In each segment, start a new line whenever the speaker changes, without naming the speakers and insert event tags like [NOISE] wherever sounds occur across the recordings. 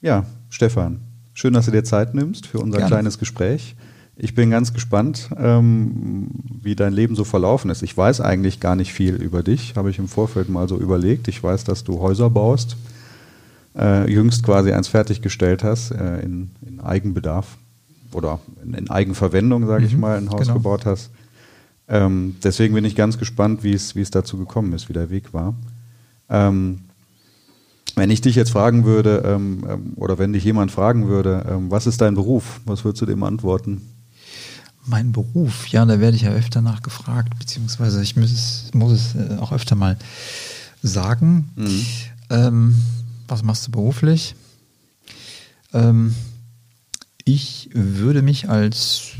Ja, Stefan, schön, dass du dir Zeit nimmst für unser
Gerne.
kleines Gespräch. Ich bin ganz gespannt, ähm, wie dein Leben so verlaufen ist. Ich weiß eigentlich gar nicht viel über dich, habe ich im Vorfeld mal so überlegt. Ich weiß, dass du Häuser baust, äh, jüngst quasi eins fertiggestellt hast äh, in, in Eigenbedarf oder in, in Eigenverwendung, sage ich
Mhm,
mal, ein Haus
genau.
gebaut hast. Ähm, deswegen bin ich ganz gespannt, wie es wie es dazu gekommen ist, wie der Weg war. Ähm, wenn ich dich jetzt fragen würde, ähm, ähm, oder wenn dich jemand fragen würde, ähm, was ist dein Beruf? Was würdest du dem antworten?
Mein Beruf, ja, da werde ich ja öfter nachgefragt, beziehungsweise ich muss es, muss es äh, auch öfter mal sagen.
Mhm.
Ähm, was machst du beruflich? Ähm, ich würde mich als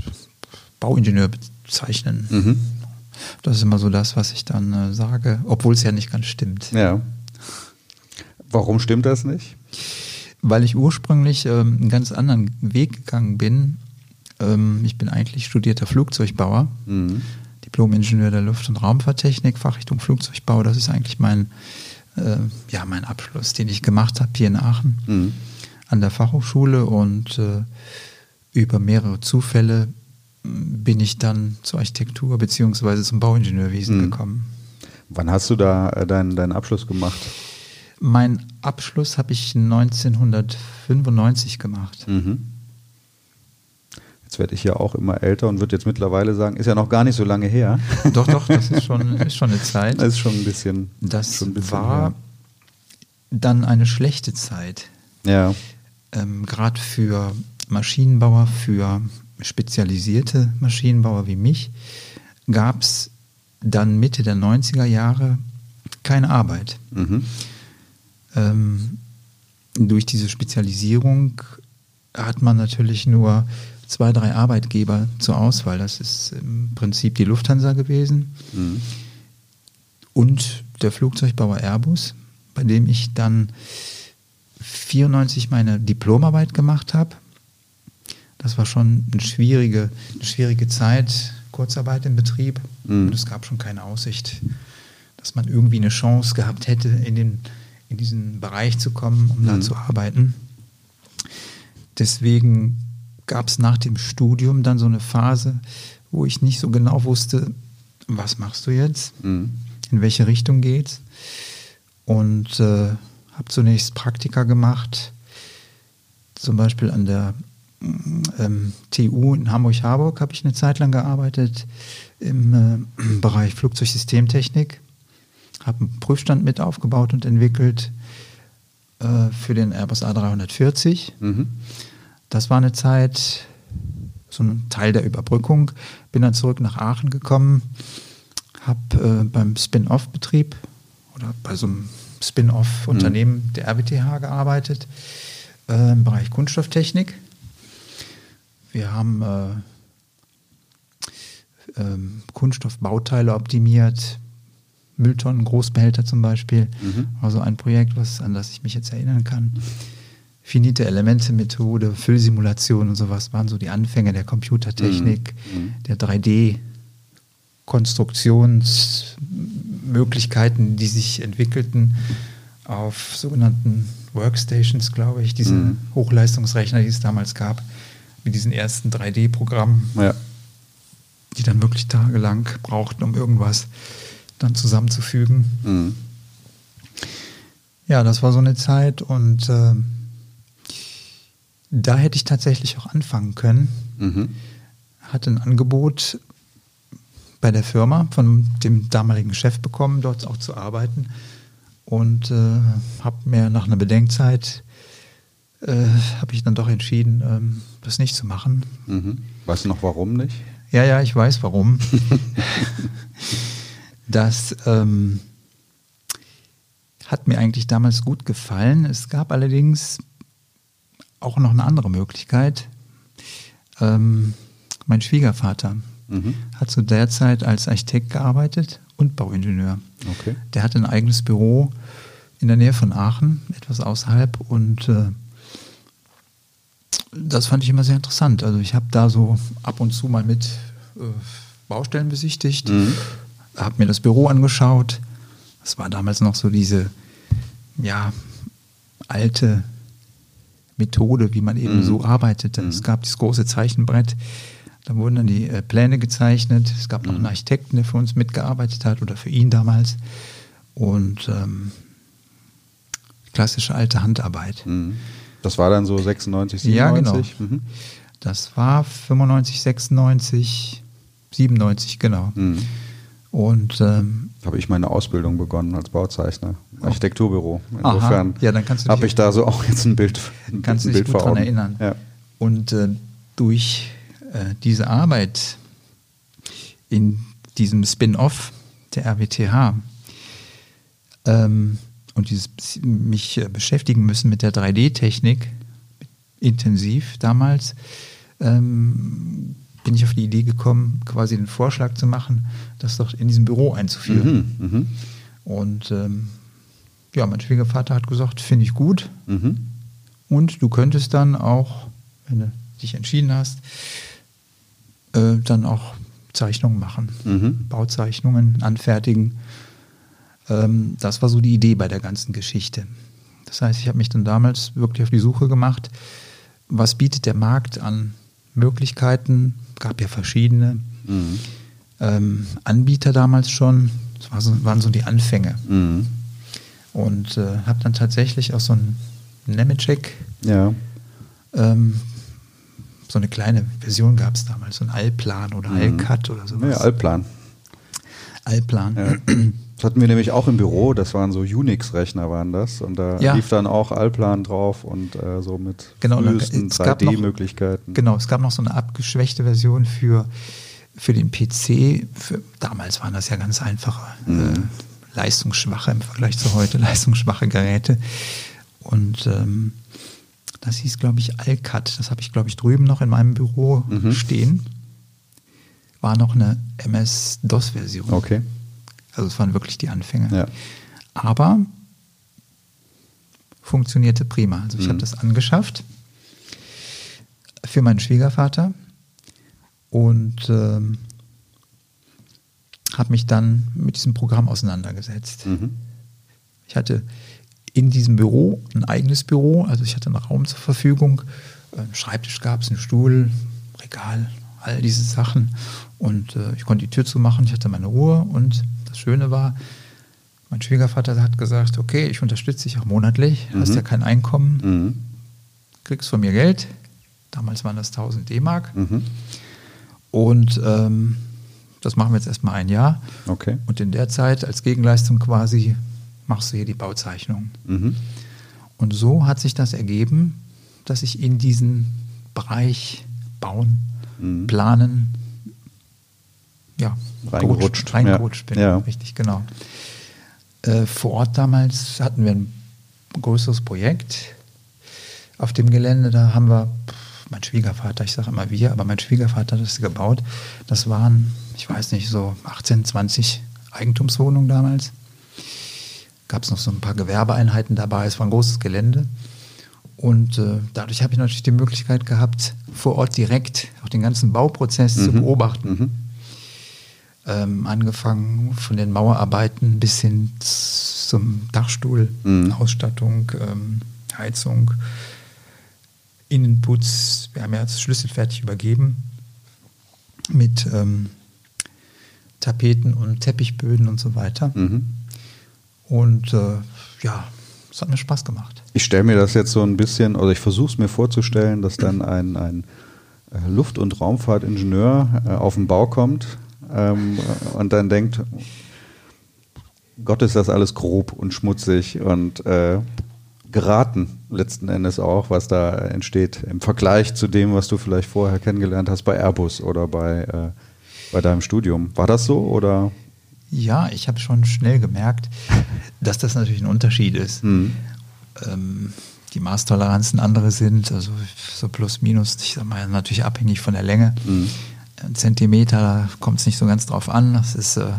Bauingenieur bezeichnen.
Mhm.
Das ist immer so das, was ich dann äh, sage, obwohl es ja nicht ganz stimmt.
Ja. Warum stimmt das nicht?
Weil ich ursprünglich ähm, einen ganz anderen Weg gegangen bin. Ähm, ich bin eigentlich studierter Flugzeugbauer,
Mhm.
Diplom-Ingenieur der Luft- und Raumfahrttechnik, Fachrichtung Flugzeugbau. Das ist eigentlich mein, äh, ja, mein Abschluss, den ich gemacht habe hier in Aachen
Mhm.
an der Fachhochschule und äh, über mehrere Zufälle m, bin ich dann zur Architektur beziehungsweise zum Bauingenieurwesen
Mhm.
gekommen.
Wann hast du da äh, deinen, deinen Abschluss gemacht?
Mein Abschluss habe ich 1995 gemacht.
Mhm. Jetzt werde ich ja auch immer älter und würde jetzt mittlerweile sagen, ist ja noch gar nicht so lange her. [LAUGHS]
Doch, doch, das ist schon, [LAUGHS] ist schon eine Zeit.
Das ist schon ein bisschen.
Das
ein bisschen
war dann eine schlechte Zeit.
her.
Ähm, Gerade für Maschinenbauer, für spezialisierte Maschinenbauer wie mich, gab es dann Mitte der 90er Jahre keine Arbeit.
Ja. Mhm.
Ähm, durch diese Spezialisierung hat man natürlich nur zwei, drei Arbeitgeber zur Auswahl. Das ist im Prinzip die Lufthansa gewesen
Mhm.
und der Flugzeugbauer Airbus, bei dem ich dann 94 meine Diplomarbeit gemacht habe. Das war schon eine schwierige, eine schwierige Zeit, Kurzarbeit im Betrieb.
Mhm.
Und es gab schon keine Aussicht, dass man irgendwie eine Chance gehabt hätte, in, den, in diesen Bereich zu kommen, um da
Mhm.
zu arbeiten. Deswegen gab es nach dem Studium dann so eine Phase, wo ich nicht so genau wusste, was machst du jetzt?
Mhm.
in welche Richtung geht's. Und äh, habe zunächst Praktika gemacht, zum Beispiel an der mm, ähm, TU in Hamburg-Harburg habe ich eine Zeit lang gearbeitet im äh, [CLEARS THROAT] Bereich Flugzeugsystemtechnik, habe einen Prüfstand mit aufgebaut und entwickelt äh, für den Airbus A340.
Mhm.
Das war eine Zeit, so ein Teil der Überbrückung. Bin dann zurück nach Aachen gekommen, habe äh, beim Spin-off-Betrieb oder bei so einem Spin-off-Unternehmen der RWTH gearbeitet äh, im Bereich Kunststofftechnik. Wir haben äh, ähm, Kunststoffbauteile optimiert, Mülltonnen, Großbehälter zum Beispiel.
Mhm.
War so ein Projekt, was, an das ich mich jetzt erinnern kann. Finite Elemente Methode, Füllsimulation und sowas waren so die Anfänge der Computertechnik,
Mhm.
der 3D-Konstruktionsmöglichkeiten, die sich entwickelten auf sogenannten Workstations, glaube ich, diese
Mhm.
Hochleistungsrechner, die es damals gab, mit diesen ersten 3D-Programmen
Ja.
die dann wirklich tagelang brauchten, um irgendwas dann zusammenzufügen.
Mhm.
Ja, das war so eine Zeit und äh, da hätte ich tatsächlich auch anfangen können.
Mhm.
Hatte ein Angebot bei der Firma von dem damaligen Chef bekommen, dort auch zu arbeiten und äh, habe mir nach einer Bedenkzeit äh, habe ich dann doch entschieden, ähm, das nicht zu machen.
Mhm. Weißt du noch warum nicht?
Ja, ja, ich weiß warum. [LAUGHS] das ähm, hat mir eigentlich damals gut gefallen. Es gab allerdings auch noch eine andere Möglichkeit. Ähm, mein Schwiegervater
Mhm.
hat zu der Zeit als Architekt gearbeitet und Bauingenieur.
Okay.
Der hatte ein eigenes Büro in der Nähe von Aachen, etwas außerhalb und äh, das fand ich immer sehr interessant. Also ich habe da so ab und zu mal mit äh, Baustellen besichtigt,
Mhm.
Habe mir das Büro angeschaut. Das war damals noch so diese, ja, alte Methode, wie man eben
Mhm.
so arbeitete.
Mhm.
Es gab dieses große Zeichenbrett, da wurden dann die äh, Pläne gezeichnet. Es gab noch
Mhm.
einen Architekten, der für uns mitgearbeitet hat oder für ihn damals. Und ähm, klassische alte Handarbeit.
Mhm. Das war dann so 96,
Ja, genau.
97? Mhm.
Das war 95, 96, 97, genau.
Mhm.
Und ähm,
Habe ich meine Ausbildung begonnen als Bauzeichner, Architekturbüro.
Aha.
Insofern
Ja, du
habe ich da so auch jetzt ein Bild, ein
kannst du
ein
dich
Bild
gut
vor Augen.
erinnern.
Ja.
Und äh, durch äh, diese Arbeit in diesem Spin-off der RWTH ähm, und dieses mich äh, beschäftigen müssen mit der 3D-Technik intensiv damals, ähm, bin ich auf die Idee gekommen, quasi den Vorschlag zu machen, das doch in diesem Büro einzuführen.
Mhm. Mhm.
Und ähm, ja, mein Schwiegervater hat gesagt, finde ich gut.
Mhm.
Und du könntest dann auch, wenn du dich entschieden hast, äh, dann auch Zeichnungen machen,
Mhm.
Bauzeichnungen anfertigen. Ähm, das war so die Idee bei der ganzen Geschichte. Das heißt, ich habe mich dann damals wirklich auf die Suche gemacht, was bietet der Markt an Möglichkeiten, gab ja verschiedene
Mhm.
ähm, Anbieter damals schon, das war so, waren so die Anfänge.
Mhm.
Und äh, habe dann tatsächlich auch so ein Nemetschek
Ja.
ähm, so eine kleine Version gab es damals, so ein Allplan oder
Mhm.
Allcut oder sowas.
Ja, Altplan.
Allplan.
Ja. Das hatten wir nämlich auch im Büro, das waren so Unix-Rechner waren das und da
Ja.
lief dann auch Altplan drauf und äh, so mit
Genau,
frühesten
es gab noch-
3D-Möglichkeiten.
Genau, es gab noch so eine abgeschwächte Version für, für den PC. Für, damals waren das ja ganz einfache,
Mhm.
äh, leistungsschwache im Vergleich zu heute, [LAUGHS] leistungsschwache Geräte. Und ähm, das hieß, glaube ich, Alcat. Das habe ich, glaube ich, drüben noch in meinem Büro
Mhm.
stehen. War noch eine MS-DOS-Version.
Okay.
Also es waren wirklich die Anfänge.
Ja.
Aber funktionierte prima. Also ich
Mhm.
habe das angeschafft für meinen Schwiegervater und ähm, habe mich dann mit diesem Programm auseinandergesetzt.
Mhm.
Ich hatte in diesem Büro ein eigenes Büro, also ich hatte einen Raum zur Verfügung, einen Schreibtisch gab es, einen Stuhl, Regal, all diese Sachen und äh, ich konnte die Tür zumachen, ich hatte meine Ruhe und das Schöne war, mein Schwiegervater hat gesagt, okay, ich unterstütze dich auch monatlich, hast
Mhm.
ja kein Einkommen,
Mhm.
kriegst von mir Geld, damals waren das 1000 D-Mark
Mhm.
und ähm, das machen wir jetzt erstmal ein Jahr
Okay.
und in der Zeit als Gegenleistung quasi machst du hier die Bauzeichnung.
Mhm.
Und so hat sich das ergeben, dass ich in diesen Bereich Bauen,
Mhm.
Planen, ja,
Reingerutscht.
gerutscht- reingerutscht
Ja.
bin.
Ja.
Richtig, genau. Äh, vor Ort damals hatten wir ein größeres Projekt auf dem Gelände. Da haben wir, pff, mein Schwiegervater, ich sage immer wir, aber mein Schwiegervater hat das gebaut. Das waren, ich weiß nicht, so 18, 20 Eigentumswohnungen damals gab es noch so ein paar Gewerbeeinheiten dabei. Es war ein großes Gelände. Und äh, dadurch habe ich natürlich die Möglichkeit gehabt, vor Ort direkt auch den ganzen Bauprozess zu
Mhm.
beobachten.
Mhm.
Ähm, angefangen von den Mauerarbeiten bis hin zum Dachstuhl,
Mhm.
Ausstattung, ähm, Heizung, Innenputz. Wir haben ja das Schlüssel fertig übergeben mit ähm, Tapeten und Teppichböden und so weiter.
Mhm.
Und äh, ja, es hat mir Spaß gemacht.
Ich stelle mir das jetzt so ein bisschen, oder ich versuche es mir vorzustellen, dass dann ein, ein äh, Luft- und Raumfahrtingenieur äh, auf den Bau kommt ähm, und dann denkt, Gott ist das alles grob und schmutzig und äh, geraten letzten Endes auch, was da entsteht im Vergleich zu dem, was du vielleicht vorher kennengelernt hast bei Airbus oder bei, äh, bei deinem Studium. War das so oder?
Ja, ich habe schon schnell gemerkt, [LAUGHS] dass das natürlich ein Unterschied ist.
Mhm.
Ähm, die Maßtoleranzen andere sind, also so plus minus, ich sag mal, natürlich abhängig von der Länge.
Mhm.
Zentimeter, da kommt es nicht so ganz drauf an. Das ist äh,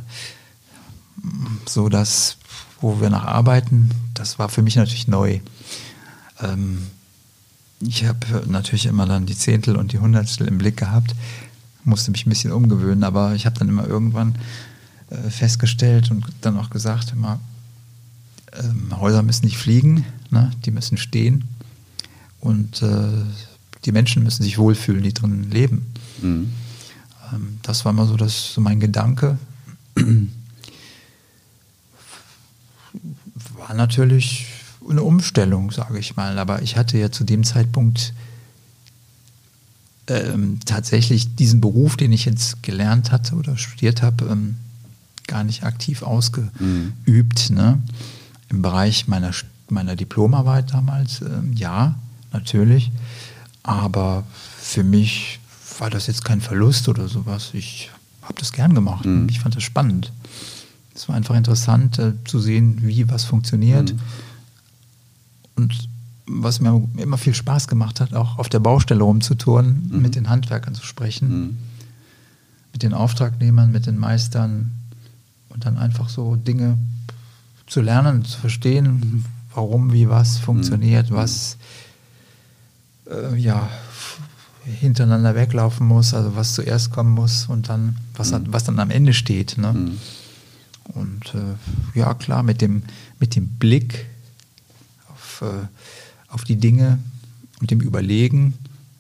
so, dass, wo wir nach arbeiten, das war für mich natürlich neu. Ähm, ich habe natürlich immer dann die Zehntel und die Hundertstel im Blick gehabt, musste mich ein bisschen umgewöhnen, aber ich habe dann immer irgendwann äh, festgestellt und dann auch gesagt, immer, ähm, Häuser müssen nicht fliegen, ne? die müssen stehen. Und äh, die Menschen müssen sich wohlfühlen, die drin leben. Mhm. Ähm, das war immer so, das, so mein Gedanke. War natürlich eine Umstellung, sage ich mal. Aber ich hatte ja zu dem Zeitpunkt ähm, tatsächlich diesen Beruf, den ich jetzt gelernt hatte oder studiert habe, ähm, gar nicht aktiv ausgeübt. Mhm. Ne? Im Bereich meiner, meiner Diplomarbeit damals, ähm, ja, natürlich. Aber für mich war das jetzt kein Verlust oder sowas. Ich habe das gern gemacht. Mhm. Ich fand das spannend. Es war einfach interessant äh, zu sehen, wie was funktioniert. Mhm. Und was mir immer viel Spaß gemacht hat, auch auf der Baustelle rumzutouren, mhm. mit den Handwerkern zu sprechen, mhm. mit den Auftragnehmern, mit den Meistern und dann einfach so Dinge zu lernen, zu verstehen, warum, wie was funktioniert, mhm. was äh, ja hintereinander weglaufen muss, also was zuerst kommen muss und dann, was, mhm. was dann am Ende steht. Ne? Mhm. Und äh, ja, klar, mit dem, mit dem Blick auf äh, auf die Dinge und dem Überlegen,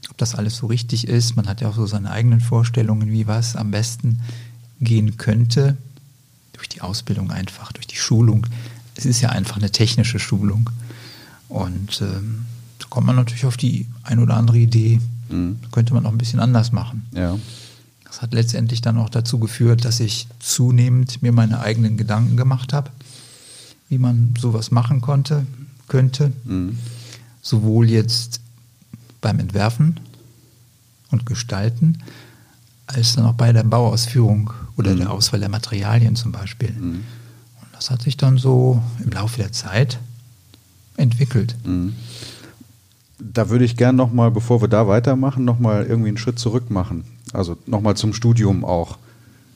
ob das alles so richtig ist. Man hat ja auch so seine eigenen Vorstellungen, wie was am besten gehen könnte. Durch die Ausbildung einfach, durch die Schulung. Es ist ja einfach eine technische Schulung. Und ähm, da kommt man natürlich auf die ein oder andere Idee. Mhm. könnte man auch ein bisschen anders machen.
Ja.
Das hat letztendlich dann auch dazu geführt, dass ich zunehmend mir meine eigenen Gedanken gemacht habe, wie man sowas machen konnte, könnte. Mhm sowohl jetzt beim Entwerfen und Gestalten, als dann auch bei der Bauausführung oder mhm. der Auswahl der Materialien zum Beispiel. Mhm. Und das hat sich dann so im Laufe der Zeit entwickelt.
Da würde ich gern nochmal, bevor wir da weitermachen, nochmal irgendwie einen Schritt zurück machen. Also nochmal zum Studium auch.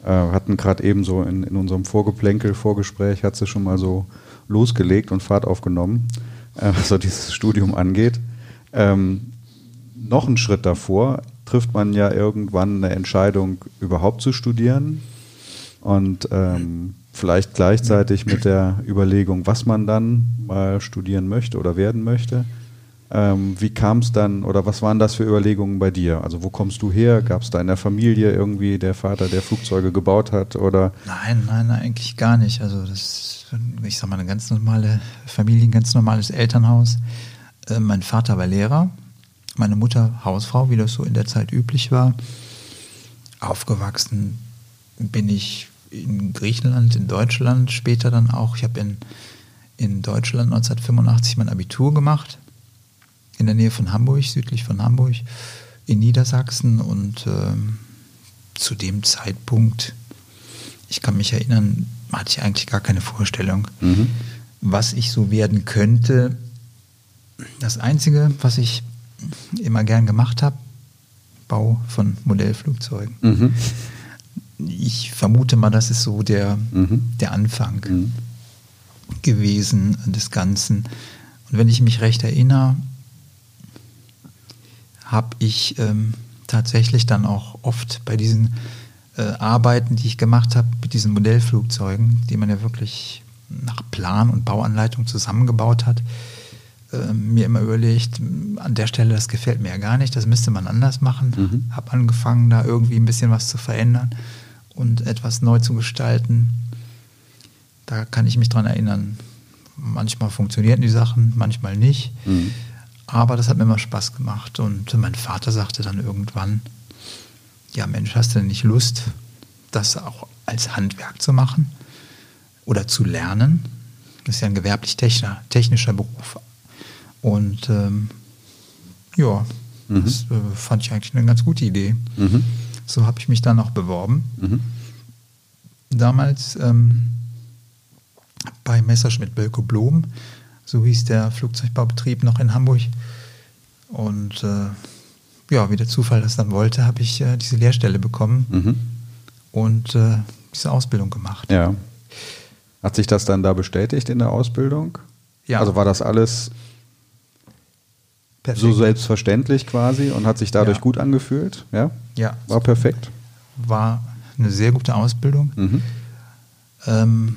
Äh, hatten gerade eben so in, in unserem Vorgeplänkel, Vorgespräch, hat sie schon mal so losgelegt und Fahrt aufgenommen äh, was [LAUGHS] so dieses Studium angeht. Ähm, noch einen Schritt davor trifft man ja irgendwann eine Entscheidung, überhaupt zu studieren. Und ähm, vielleicht gleichzeitig mit der Überlegung, was man dann mal studieren möchte oder werden möchte. Ähm, wie kam es dann oder was waren das für Überlegungen bei dir? Also wo kommst du her? Gab es da in der Familie irgendwie der Vater, der Flugzeuge gebaut hat? Oder?
Nein, nein, eigentlich gar nicht. Also das ich sag mal, eine ganz normale Familie, ein ganz normales Elternhaus. Äh, mein Vater war Lehrer, meine Mutter Hausfrau, wie das so in der Zeit üblich war. Aufgewachsen bin ich in Griechenland, in Deutschland, später dann auch. Ich habe in, in Deutschland 1985 mein Abitur gemacht, in der Nähe von Hamburg, südlich von Hamburg, in Niedersachsen. Und äh, zu dem Zeitpunkt, ich kann mich erinnern, hatte ich eigentlich gar keine Vorstellung, mhm. was ich so werden könnte. Das Einzige, was ich immer gern gemacht habe, Bau von Modellflugzeugen. Mhm. Ich vermute mal, das ist so der, mhm. der Anfang mhm. gewesen des Ganzen. Und wenn ich mich recht erinnere, habe ich ähm, tatsächlich dann auch oft bei diesen äh, Arbeiten, die ich gemacht habe mit diesen Modellflugzeugen, die man ja wirklich nach Plan und Bauanleitung zusammengebaut hat, äh, mir immer überlegt, an der Stelle, das gefällt mir ja gar nicht, das müsste man anders machen. Mhm. Habe angefangen, da irgendwie ein bisschen was zu verändern und etwas neu zu gestalten. Da kann ich mich dran erinnern. Manchmal funktionierten die Sachen, manchmal nicht. Mhm. Aber das hat mir immer Spaß gemacht. Und mein Vater sagte dann irgendwann, ja Mensch, hast du denn nicht Lust, das auch als Handwerk zu machen oder zu lernen? Das ist ja ein gewerblich-technischer technischer Beruf. Und ähm, ja, mhm. das äh, fand ich eigentlich eine ganz gute Idee. Mhm. So habe ich mich dann auch beworben. Mhm. Damals ähm, bei Messerschmidt Bölko Blom, so hieß der Flugzeugbaubetrieb noch in Hamburg. Und äh, ja, wie der Zufall das dann wollte, habe ich äh, diese Lehrstelle bekommen mhm. und äh, diese Ausbildung gemacht.
Ja. Hat sich das dann da bestätigt in der Ausbildung? Ja. Also war das alles perfekt. so selbstverständlich quasi und hat sich dadurch ja. gut angefühlt? Ja.
Ja.
War perfekt.
War eine sehr gute Ausbildung. Mhm. Ähm,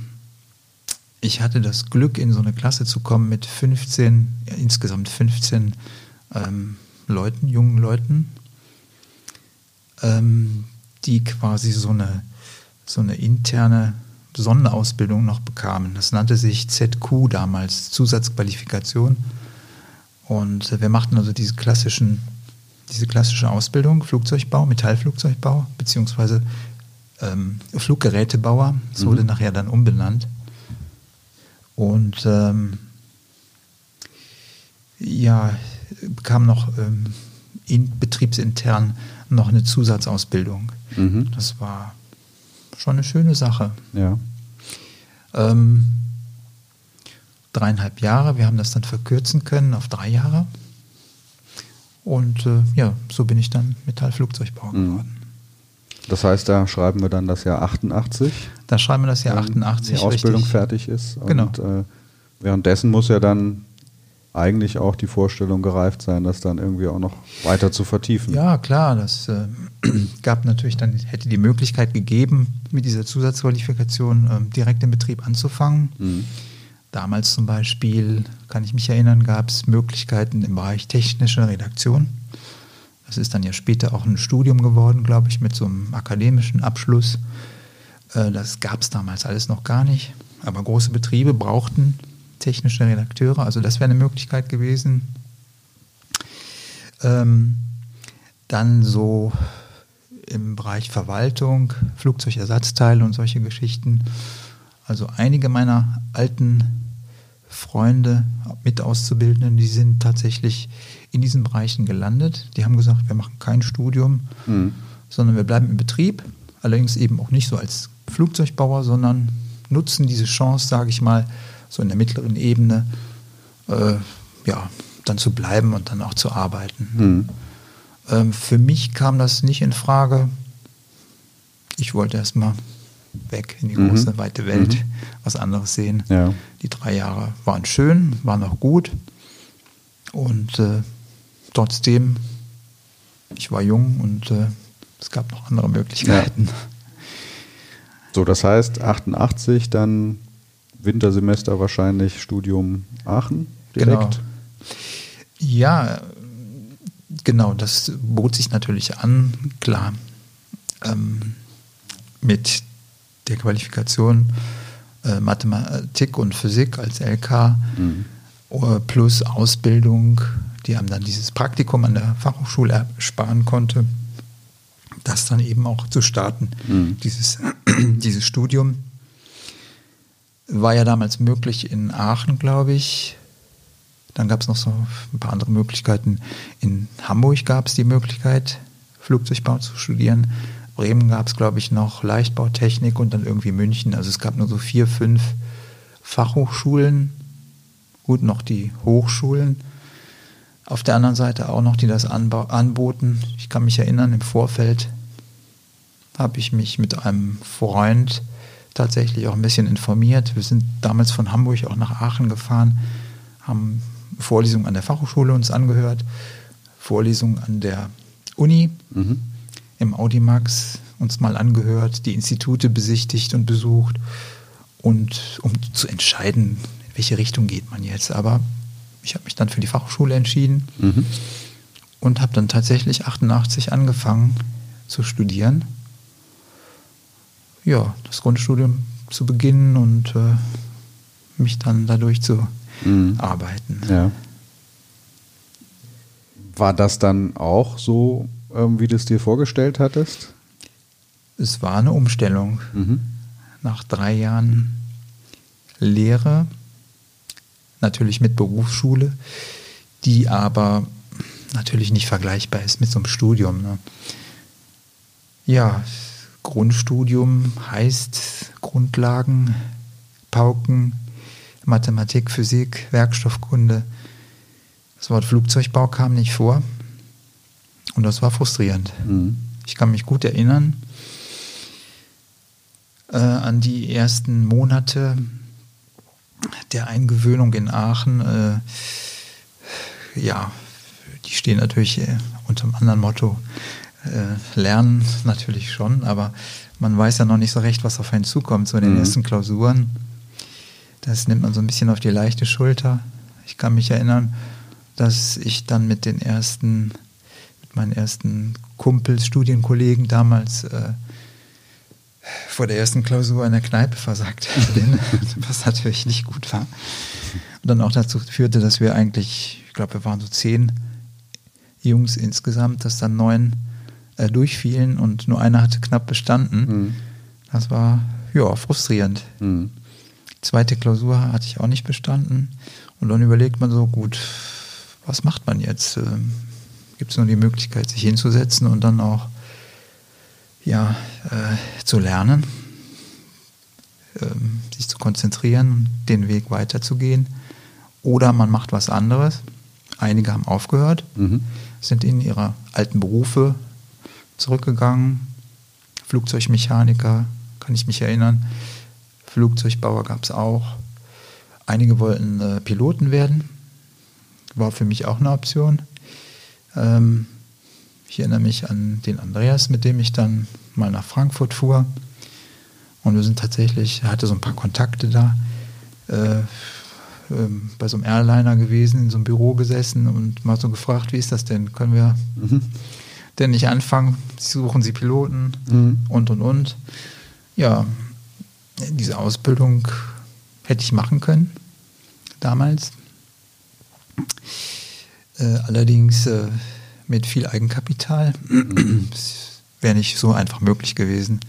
ich hatte das Glück, in so eine Klasse zu kommen mit 15, ja, insgesamt 15 ähm, Leuten, jungen Leuten, ähm, die quasi so eine, so eine interne Sonderausbildung noch bekamen. Das nannte sich ZQ damals, Zusatzqualifikation. Und wir machten also diese klassischen, diese klassische Ausbildung, Flugzeugbau, Metallflugzeugbau, beziehungsweise ähm, Fluggerätebauer. Es mhm. wurde nachher dann umbenannt. Und ähm, ja, bekam noch ähm, in, betriebsintern noch eine Zusatzausbildung. Mhm. Das war schon eine schöne Sache.
Ja.
Ähm, dreieinhalb Jahre, wir haben das dann verkürzen können auf drei Jahre. Und äh, ja, so bin ich dann Metallflugzeugbauer mhm. geworden.
Das heißt, da schreiben wir dann das Jahr 88.
Da schreiben wir das Jahr 88.
Die Ausbildung richtig. fertig ist.
Genau.
Und äh, währenddessen muss ja dann eigentlich auch die Vorstellung gereift sein, das dann irgendwie auch noch weiter zu vertiefen.
Ja, klar, das äh, [CLEARS THROAT] gab natürlich dann, hätte die Möglichkeit gegeben, mit dieser Zusatzqualifikation äh, direkt im Betrieb anzufangen. Mhm. Damals zum Beispiel, kann ich mich erinnern, gab es Möglichkeiten im Bereich technische Redaktion. Das ist dann ja später auch ein Studium geworden, glaube ich, mit so einem akademischen Abschluss. Äh, das gab es damals alles noch gar nicht. Aber große Betriebe brauchten technische Redakteure. Also das wäre eine Möglichkeit gewesen. Ähm, dann so im Bereich Verwaltung, Flugzeugersatzteile und solche Geschichten. Also einige meiner alten Freunde, mit Auszubildenden, die sind tatsächlich in diesen Bereichen gelandet. Die haben gesagt, wir machen kein Studium, mhm. sondern wir bleiben im Betrieb. Allerdings eben auch nicht so als Flugzeugbauer, sondern nutzen diese Chance, sage ich mal, so in der mittleren Ebene, äh, ja, dann zu bleiben und dann auch zu arbeiten. Mhm. Ähm, für mich kam das nicht in Frage. Ich wollte erstmal weg in die mhm. große, weite Welt, mhm. was anderes sehen. Ja. Die drei Jahre waren schön, waren auch gut. Und äh, trotzdem, ich war jung und äh, es gab noch andere Möglichkeiten. Ja.
So, das heißt 88 dann Wintersemester wahrscheinlich Studium Aachen direkt?
Genau. Ja, genau, das bot sich natürlich an, klar. Ähm, mit der Qualifikation äh, Mathematik und Physik als LK mhm. Äh, plus Ausbildung, die einem dann dieses Praktikum an der Fachhochschule ersparen konnte, das dann eben auch zu starten, mhm. dieses, [CLEARS THROAT] dieses Studium. War ja damals möglich in Aachen, glaube ich. Dann gab es noch so ein paar andere Möglichkeiten. In Hamburg gab es die Möglichkeit, Flugzeugbau zu studieren. Bremen gab es, glaube ich, noch Leichtbautechnik und dann irgendwie München. Also es gab nur so vier, fünf Fachhochschulen. Gut, noch die Hochschulen. Auf der anderen Seite auch noch, die das anboten. Ich kann mich erinnern, im Vorfeld habe ich mich mit einem Freund tatsächlich auch ein bisschen informiert. Wir sind damals von Hamburg auch nach Aachen gefahren, haben Vorlesungen an der Fachhochschule uns angehört, Vorlesungen an der Uni, mhm. im Audimax uns mal angehört, die Institute besichtigt und besucht und um zu entscheiden, in welche Richtung geht man jetzt. Aber ich habe mich dann für die Fachhochschule entschieden mhm. und habe dann tatsächlich 88 angefangen zu studieren ja, das Grundstudium zu beginnen und äh, mich dann dadurch zu mhm. arbeiten.
Ja. War das dann auch so, ähm, wie du es dir vorgestellt hattest?
Es war eine Umstellung. Mhm. Nach drei Jahren Lehre, natürlich mit Berufsschule, die aber natürlich nicht vergleichbar ist mit so einem Studium. Ne? Ja, Grundstudium heißt Grundlagen, Pauken, Mathematik, Physik, Werkstoffkunde. Das Wort Flugzeugbau kam nicht vor und das war frustrierend. Mhm. Ich kann mich gut erinnern äh, an die ersten Monate der Eingewöhnung in Aachen. Äh, ja, die stehen natürlich äh, unter einem anderen Motto äh, lernen natürlich schon, aber man weiß ja noch nicht so recht, was auf einen zukommt, so in den mhm. ersten Klausuren. Das nimmt man so ein bisschen auf die leichte Schulter. Ich kann mich erinnern, dass ich dann mit den ersten, mit meinen ersten Kumpels, Studienkollegen damals äh, vor der ersten Klausur in der Kneipe versagt [LAUGHS] bin, was natürlich nicht gut war. Und dann auch dazu führte, dass wir eigentlich, ich glaube, wir waren so zehn Jungs insgesamt, dass dann neun äh, durchfielen und nur einer hatte knapp bestanden. Mhm. Das war ja frustrierend. Mhm. Zweite Klausur hatte ich auch nicht bestanden. Und dann überlegt man so, gut, was macht man jetzt? Ähm, Gibt es nur die Möglichkeit, sich hinzusetzen und dann auch ja, äh, zu lernen, ähm, sich zu konzentrieren, den Weg weiterzugehen. Oder man macht was anderes. Einige haben aufgehört, mhm. sind in ihre alten Berufe zurückgegangen. Flugzeugmechaniker, kann ich mich erinnern. Flugzeugbauer gab es auch. Einige wollten äh, Piloten werden. War für mich auch eine Option. Ähm, ich erinnere mich an den Andreas, mit dem ich dann mal nach Frankfurt fuhr. Und wir sind tatsächlich, er hatte so ein paar Kontakte da, äh, äh, bei so einem Airliner gewesen, in so einem Büro gesessen und mal so gefragt, wie ist das denn? Können wir mhm. denn nicht anfangen? Suchen Sie Piloten mhm. und und und. Ja, diese Ausbildung hätte ich machen können damals. Äh, allerdings äh, mit viel Eigenkapital. Wäre nicht so einfach möglich gewesen,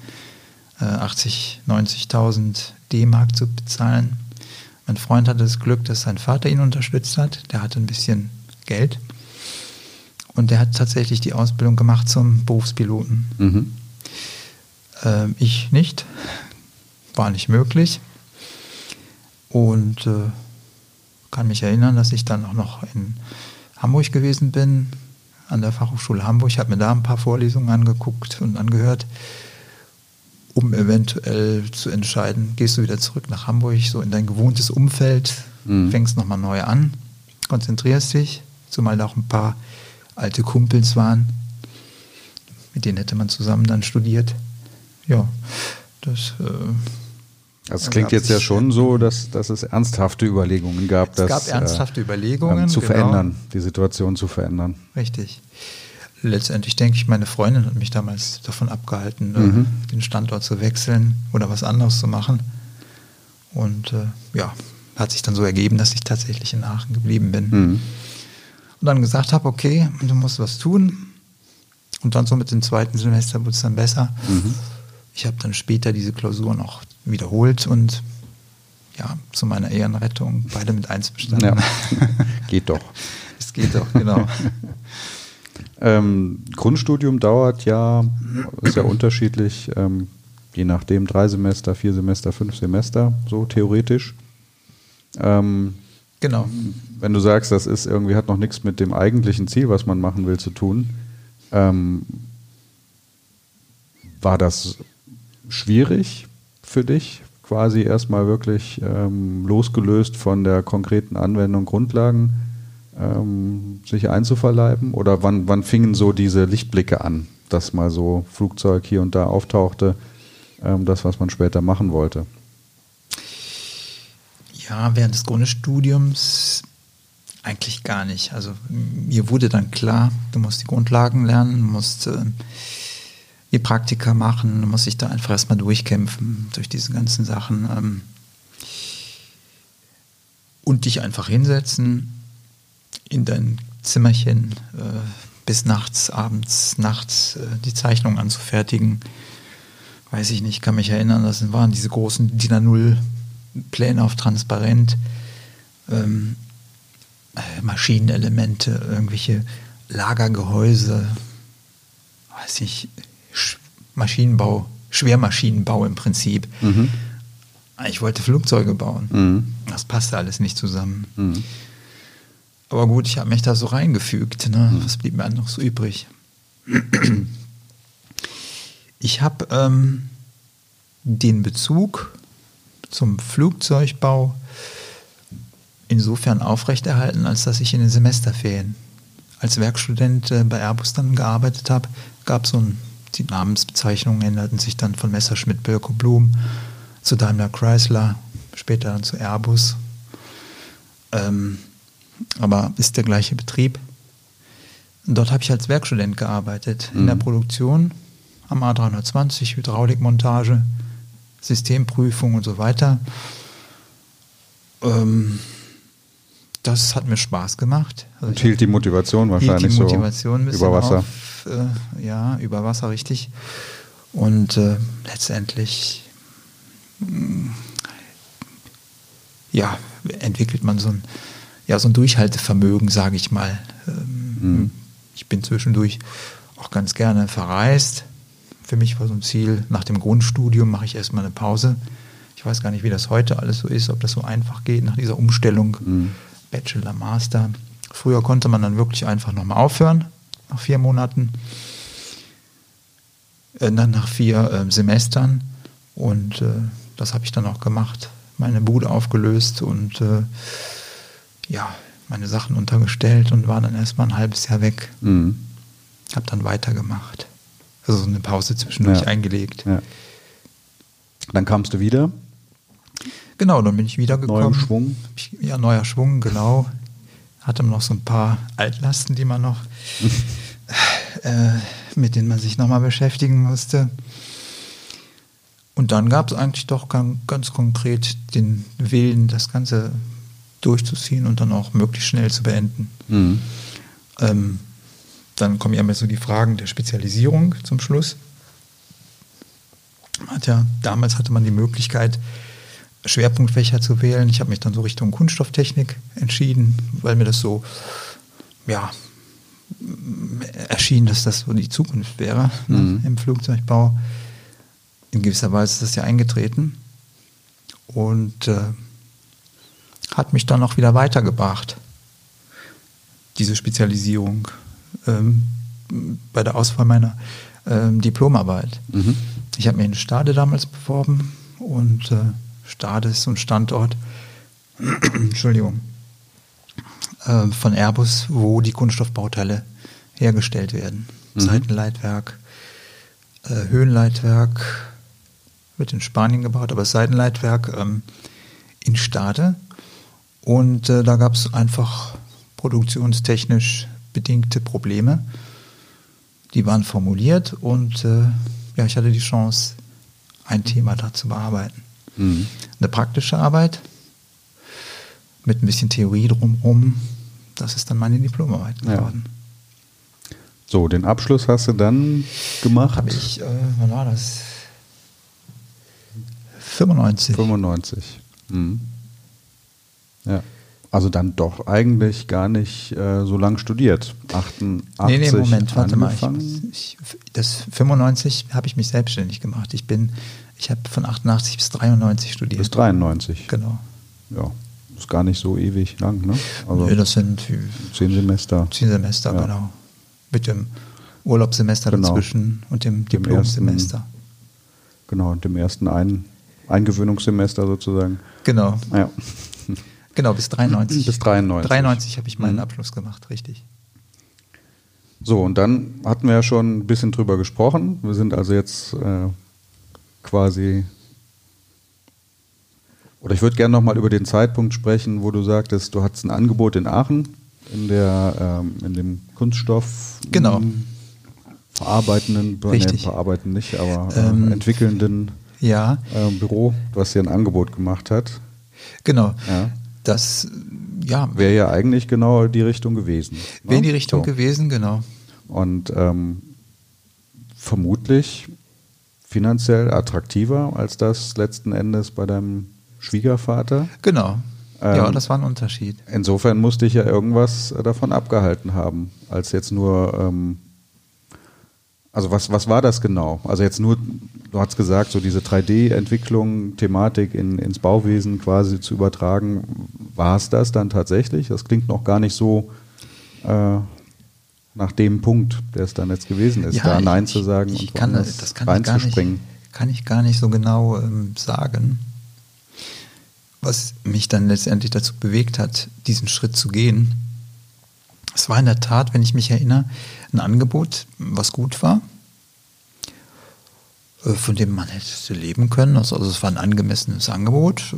äh, 80, 90.000 D-Mark zu bezahlen. Mein Freund hatte das Glück, dass sein Vater ihn unterstützt hat. Der hatte ein bisschen Geld. Und der hat tatsächlich die Ausbildung gemacht zum Berufspiloten. Mhm. Äh, ich nicht. War nicht möglich. Und äh, kann mich erinnern, dass ich dann auch noch in Hamburg gewesen bin, an der Fachhochschule Hamburg, habe mir da ein paar Vorlesungen angeguckt und angehört, um eventuell zu entscheiden, gehst du wieder zurück nach Hamburg, so in dein gewohntes Umfeld, mhm. fängst nochmal neu an, konzentrierst dich, zumal da auch ein paar alte Kumpels waren, mit denen hätte man zusammen dann studiert. Ja, das äh,
also es klingt jetzt ja schon so, dass, dass es ernsthafte Überlegungen gab.
Es
dass,
gab ernsthafte äh, Überlegungen. Ähm,
zu genau. verändern, die Situation zu verändern.
Richtig. Letztendlich denke ich, meine Freundin hat mich damals davon abgehalten, äh, mhm. äh, den Standort zu wechseln oder was anderes zu machen. Und äh, ja, hat sich dann so ergeben, dass ich tatsächlich in Aachen geblieben bin. Mhm. Und dann gesagt habe, okay, du musst was tun. Und dann so mit dem zweiten Semester wurde es dann besser. Mhm. Ich habe dann später diese Klausur noch wiederholt und ja, zu meiner Ehrenrettung beide mit eins bestanden.
Ja. [LAUGHS] geht doch. [LAUGHS]
es geht doch, genau. [LAUGHS]
ähm, Grundstudium dauert ja, ist ja unterschiedlich, ähm, je nachdem, drei Semester, vier Semester, fünf Semester, so theoretisch. Ähm,
genau.
Wenn du sagst, das ist irgendwie hat noch nichts mit dem eigentlichen Ziel, was man machen will, zu tun, ähm, war das schwierig für dich, quasi erstmal wirklich ähm, losgelöst von der konkreten Anwendung Grundlagen ähm, sich einzuverleiben? Oder wann, wann fingen so diese Lichtblicke an, dass mal so Flugzeug hier und da auftauchte, ähm, das, was man später machen wollte?
Ja, während des Grundstudiums eigentlich gar nicht. Also mir wurde dann klar, du musst die Grundlagen lernen, musst äh, die Praktika machen, du musst dich da einfach erstmal durchkämpfen durch diese ganzen Sachen. Ähm, und dich einfach hinsetzen in dein Zimmerchen äh, bis nachts, abends, nachts äh, die Zeichnung anzufertigen. Weiß ich nicht, kann mich erinnern, das waren diese großen DIN A0 Pläne auf transparent, ähm, äh, Maschinenelemente, irgendwelche Lagergehäuse, weiß ich, Maschinenbau, Schwermaschinenbau im Prinzip. Mhm. Ich wollte Flugzeuge bauen. Mhm. Das passte alles nicht zusammen. Mhm. Aber gut, ich habe mich da so reingefügt. Ne? Mhm. Was blieb mir noch so übrig? [CLEARS THROAT] Ich habe ähm, den Bezug zum Flugzeugbau insofern aufrechterhalten, als dass ich in den Semesterferien als Werkstudent äh, bei Airbus dann gearbeitet habe, gab es so ein die Namensbezeichnungen änderten sich dann von Messerschmitt Birko Blum zu Daimler Chrysler, später dann zu Airbus. Ähm, aber ist der gleiche Betrieb. Dort habe ich als Werkstudent gearbeitet, in der
Mhm.
Produktion am A320, Hydraulikmontage, Systemprüfung und so weiter. Ähm, das hat mir Spaß gemacht. Also
Und hielt die Motivation wahrscheinlich
die Motivation
so über Wasser.
Auf, äh, ja, über Wasser, richtig. Und äh, letztendlich mh, ja, entwickelt man so ein, ja, so ein Durchhaltevermögen, sage ich mal. Ähm,
Mhm.
Ich bin zwischendurch auch ganz gerne verreist. Für mich war so ein Ziel, nach dem Grundstudium mache ich erstmal eine Pause. Ich weiß gar nicht, wie das heute alles so ist, ob das so einfach geht nach dieser Umstellung.
Mhm.
Bachelor, Master. Früher konnte man dann wirklich einfach nochmal aufhören, nach vier Monaten. Äh, dann nach vier äh, Semestern. Und äh, das habe ich dann auch gemacht. Meine Bude aufgelöst und äh, ja, meine Sachen untergestellt und war dann erstmal ein halbes Jahr weg.
Mhm.
Habe dann weitergemacht. Also so eine Pause zwischendurch
Ja.
eingelegt.
Ja. Dann kamst du wieder,
Genau, dann bin ich wiedergekommen.
neuem Schwung.
Ja, neuer Schwung, genau. Hatte noch so ein paar Altlasten, die man noch, [LAUGHS] äh, mit denen man sich nochmal beschäftigen musste. Und dann gab es eigentlich doch ganz, ganz konkret den Willen, das Ganze durchzuziehen und dann auch möglichst schnell zu beenden.
Mhm.
Ähm, dann kommen ja immer so die Fragen der Spezialisierung zum Schluss. Man Hat ja, damals hatte man die Möglichkeit, Schwerpunktfächer zu wählen. Ich habe mich dann so Richtung Kunststofftechnik entschieden, weil mir das so, ja, erschien, dass das so die Zukunft wäre ne,
Mhm.
im Flugzeugbau. In gewisser Weise ist das ja eingetreten und äh, hat mich dann auch wieder weitergebracht diese Spezialisierung ähm, bei der Auswahl meiner ähm, Diplomarbeit.
Mhm.
Ich habe mich in Stade damals beworben und äh, Stade ist so ein Standort, [CLEARS THROAT] Entschuldigung, äh, von Airbus, wo die Kunststoffbauteile hergestellt werden.
Mhm.
Seitenleitwerk, äh, Höhenleitwerk wird in Spanien gebaut, aber Seitenleitwerk ähm, in Stade. Und äh, da gab es einfach produktionstechnisch bedingte Probleme. Die waren formuliert und äh, ja, ich hatte die Chance, ein Thema da zu bearbeiten.
Mhm.
Eine praktische Arbeit mit ein bisschen Theorie drumherum. Das ist dann meine Diplomarbeit
Ja.
geworden.
So, den Abschluss hast du dann gemacht.
Habe ich, äh, wann war das? 95.
95. Mhm. Ja. Also dann doch eigentlich gar nicht äh, so lang studiert. 88
Nee, nee, Moment, warte mal.
angefangen.
Ich, ich, das 95 habe ich mich selbstständig gemacht. Ich bin, ich habe von 88 bis 93 studiert.
bis 93.
Genau.
Ja, ist gar nicht so ewig lang, ne? Also
nee, das sind
zehn Semester.
zehn Semester,
Ja.
genau. Mit dem Urlaubssemester
Genau.
dazwischen und dem
Dem
Diplomsemester.
Genau, und dem ersten Ein Eingewöhnungssemester sozusagen.
Genau.
Ja. [LAUGHS]
Genau, bis 93.
Bis 93.
93 habe ich meinen
Mhm.
Abschluss gemacht, richtig.
So, und dann hatten wir ja schon ein bisschen drüber gesprochen. Wir sind also jetzt äh, quasi. Oder ich würde gerne nochmal über den Zeitpunkt sprechen, wo du sagtest, du hattest ein Angebot in Aachen, in, der, ähm, in dem Kunststoff.
Genau.
ähm, Verarbeitenden,
Richtig.
Nee, verarbeiten nicht, aber
Ähm,
äh, entwickelnden
Ja,
äh, Büro, was dir ein Angebot gemacht hat.
genau.
Ja.
Das, ja,
Wäre ja eigentlich genau die Richtung gewesen.
wäre in die
ne?
Richtung
So.
gewesen, genau.
Und ähm, vermutlich finanziell attraktiver als das letzten Endes bei deinem Schwiegervater.
Genau. ja,
Ähm,
das war ein Unterschied.
Insofern musste ich ja irgendwas äh, davon abgehalten haben, als jetzt nur. Ähm, also was, was war das genau? Also jetzt nur, du hast gesagt, so diese 3D-Entwicklung, Thematik in, ins Bauwesen quasi zu übertragen, war es das dann tatsächlich? Das klingt noch gar nicht so äh, nach dem Punkt, der es dann jetzt gewesen ist, da
ich-
Nein zu sagen
ich
und
kann, das kann ich, gar nicht,
reinzuspringen.
kann ich gar nicht so genau ähm, sagen, was mich dann letztendlich dazu bewegt hat, diesen Schritt zu gehen. Es war in der Tat, wenn ich mich erinnere, ein Angebot, was gut war, äh, von dem man hätte leben können. Also, also es war ein angemessenes Angebot,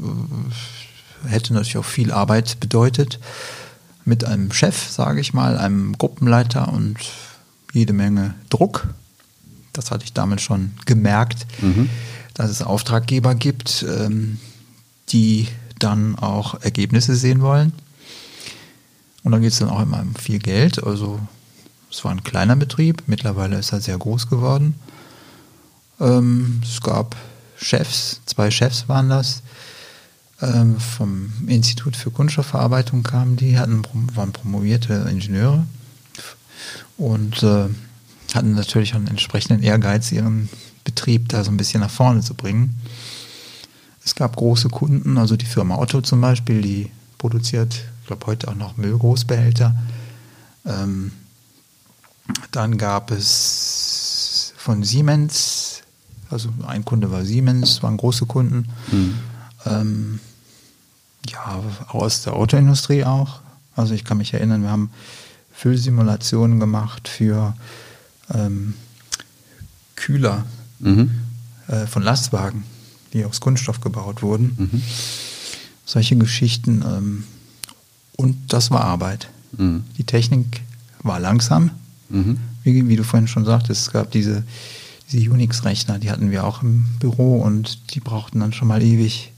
äh, hätte natürlich auch viel Arbeit bedeutet, mit einem Chef, sage ich mal, einem Gruppenleiter und jede Menge Druck. Das hatte ich damit schon gemerkt, mhm. dass es Auftraggeber gibt, ähm, die dann auch Ergebnisse sehen wollen. Und dann geht es dann auch immer um viel Geld. Also es war ein kleiner Betrieb, mittlerweile ist er sehr groß geworden. Ähm, es gab Chefs, zwei Chefs waren das, ähm, vom Institut für Kunststoffverarbeitung kamen die, hatten, waren promovierte Ingenieure und äh, hatten natürlich einen entsprechenden Ehrgeiz, ihren Betrieb da so ein bisschen nach vorne zu bringen. Es gab große Kunden, also die Firma Otto zum Beispiel, die produziert, ich glaube heute auch noch Müllgroßbehälter. Ähm, dann gab es von Siemens, also ein Kunde war Siemens, waren große Kunden. Mhm. Ähm, ja, aus der Autoindustrie auch. Also ich kann mich erinnern, wir haben Füllsimulationen gemacht für ähm, Kühler mhm. äh, von Lastwagen, die aus Kunststoff gebaut wurden. Mhm. Solche Geschichten. Ähm, und das war Arbeit. Mhm. Die Technik war langsam. Mhm. Wie, wie, du vorhin schon sagtest, es gab diese, diese Unix-Rechner, die hatten wir auch im Büro und die brauchten dann schon mal ewig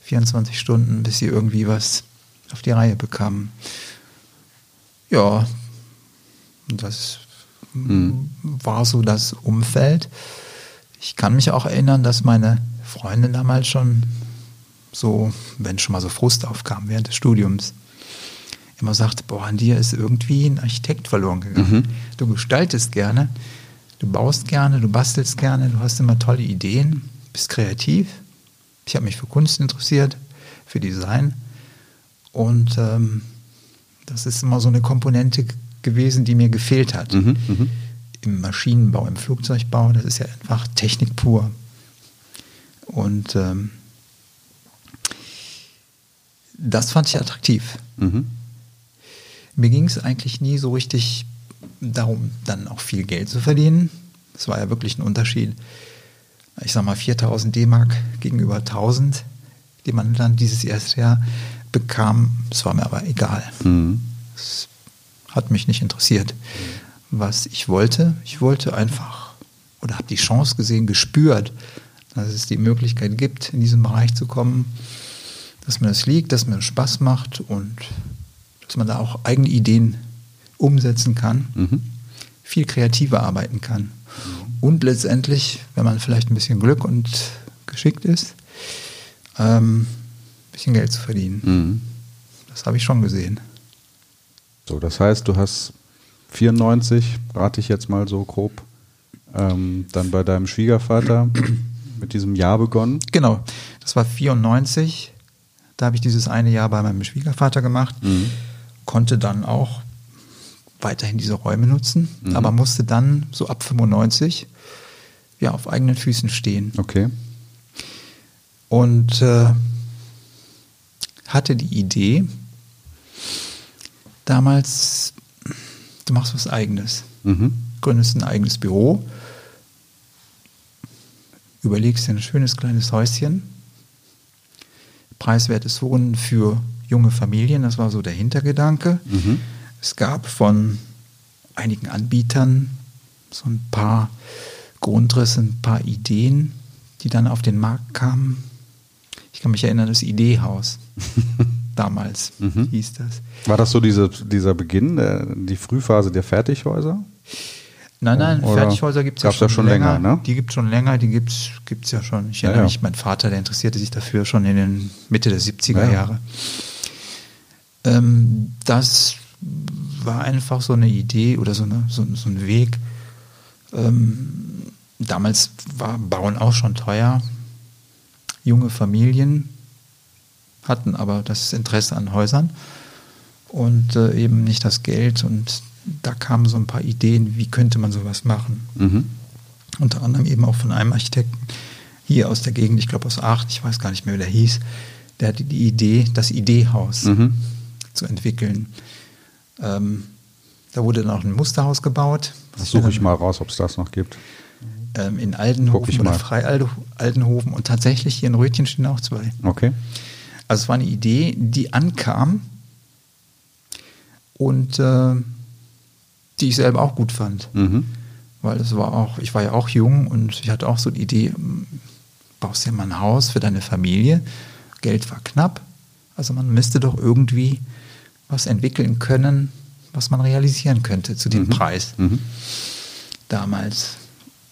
24 Stunden, bis sie irgendwie was auf die Reihe bekamen. Ja, das mhm. war so das Umfeld. Ich kann mich auch erinnern, dass meine Freundin damals schon so, wenn schon mal so Frust aufkam während des Studiums, immer sagte, boah, an dir ist irgendwie ein Architekt verloren gegangen. Mhm. Du gestaltest gerne, du baust gerne, du bastelst gerne, du hast immer tolle Ideen, bist kreativ. Ich habe mich für Kunst interessiert, für Design. Und ähm, das ist immer so eine Komponente gewesen, die mir gefehlt hat. Mhm, mh. Im Maschinenbau, im Flugzeugbau, das ist ja einfach Technik pur. Und ähm, das fand ich attraktiv. Mhm. Mir ging es eigentlich nie so richtig darum, dann auch viel Geld zu verdienen. Es war ja wirklich ein Unterschied. Ich sag mal 4000 D-Mark gegenüber 1000, die man dann dieses erste Jahr bekam. Es war mir aber egal. Mhm. Es hat mich nicht interessiert, was ich wollte. Ich wollte einfach oder habe die Chance gesehen, gespürt, dass es die Möglichkeit gibt, in diesen Bereich zu kommen, dass mir das liegt, dass mir das Spaß macht und dass man da auch eigene Ideen umsetzen kann, mhm. viel kreativer arbeiten kann. Und letztendlich, wenn man vielleicht ein bisschen Glück und geschickt ist, ähm, ein bisschen Geld zu verdienen. Mhm. Das habe ich schon gesehen.
So, das heißt, du hast 94, rate ich jetzt mal so grob, ähm, dann bei deinem Schwiegervater mit diesem Jahr begonnen.
Genau, das war 94. Da habe ich dieses eine Jahr bei meinem Schwiegervater gemacht. Mhm konnte dann auch weiterhin diese Räume nutzen, mhm. aber musste dann so ab 95 ja auf eigenen Füßen stehen.
Okay.
Und äh, hatte die Idee, damals, du machst was eigenes. Mhm. Gründest ein eigenes Büro, überlegst dir ein schönes kleines Häuschen, preiswertes Wohnen für junge Familien, das war so der Hintergedanke. Mhm. Es gab von einigen Anbietern so ein paar Grundrisse, ein paar Ideen, die dann auf den Markt kamen. Ich kann mich erinnern, das Ideehaus [LAUGHS] damals mhm. hieß das.
War das so diese, dieser Beginn, der, die Frühphase der Fertighäuser?
Nein, nein, Oder Fertighäuser gibt es ja, schon, ja schon länger. länger ne? Die gibt es schon länger, die gibt es ja schon. Ich erinnere ja, ja. mich, mein Vater, der interessierte sich dafür schon in den Mitte der 70er Jahre. Ähm, das war einfach so eine Idee oder so, eine, so, so ein Weg. Ähm, damals war Bauen auch schon teuer. Junge Familien hatten aber das Interesse an Häusern und äh, eben nicht das Geld. Und da kamen so ein paar Ideen, wie könnte man sowas machen. Mhm. Unter anderem eben auch von einem Architekten hier aus der Gegend, ich glaube aus Aachen, ich weiß gar nicht mehr, wie der hieß, der hatte die Idee, das Ideehaus. Mhm zu entwickeln. Ähm, da wurde dann auch ein Musterhaus gebaut.
Das suche ich mal raus, ob es das noch gibt.
Ähm, in Aldenhofen oder Frei-Aldenhofen und tatsächlich hier in Rötchen stehen auch zwei.
Okay.
Also es war eine Idee, die ankam und äh, die ich selber auch gut fand.
Mhm.
Weil es war auch, ich war ja auch jung und ich hatte auch so die Idee, hm, baust dir mal ein Haus für deine Familie. Geld war knapp. Also man müsste doch irgendwie was entwickeln können, was man realisieren könnte zu dem
Mhm.
Preis
Mhm.
damals.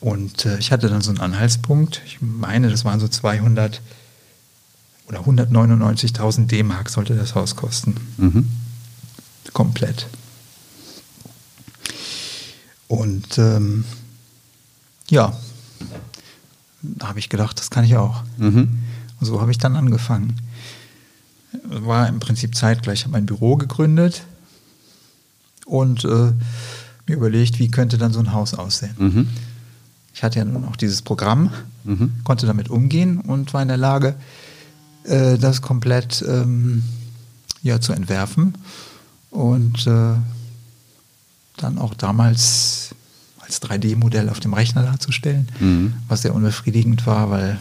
Und äh, ich hatte dann so einen Anhaltspunkt. Ich meine, das waren so 200 oder 199.000 D-Mark sollte das Haus kosten.
Mhm.
Komplett. Und ähm, ja, da habe ich gedacht, das kann ich auch.
Mhm.
Und so habe ich dann angefangen. War im Prinzip zeitgleich, habe mein Büro gegründet und äh, mir überlegt, wie könnte dann so ein Haus aussehen.
Mhm.
Ich hatte ja nun auch dieses Programm,
Mhm.
konnte damit umgehen und war in der Lage, äh, das komplett ähm, ja, zu entwerfen und äh, dann auch damals als 3D-Modell auf dem Rechner darzustellen,
Mhm.
was sehr unbefriedigend war, weil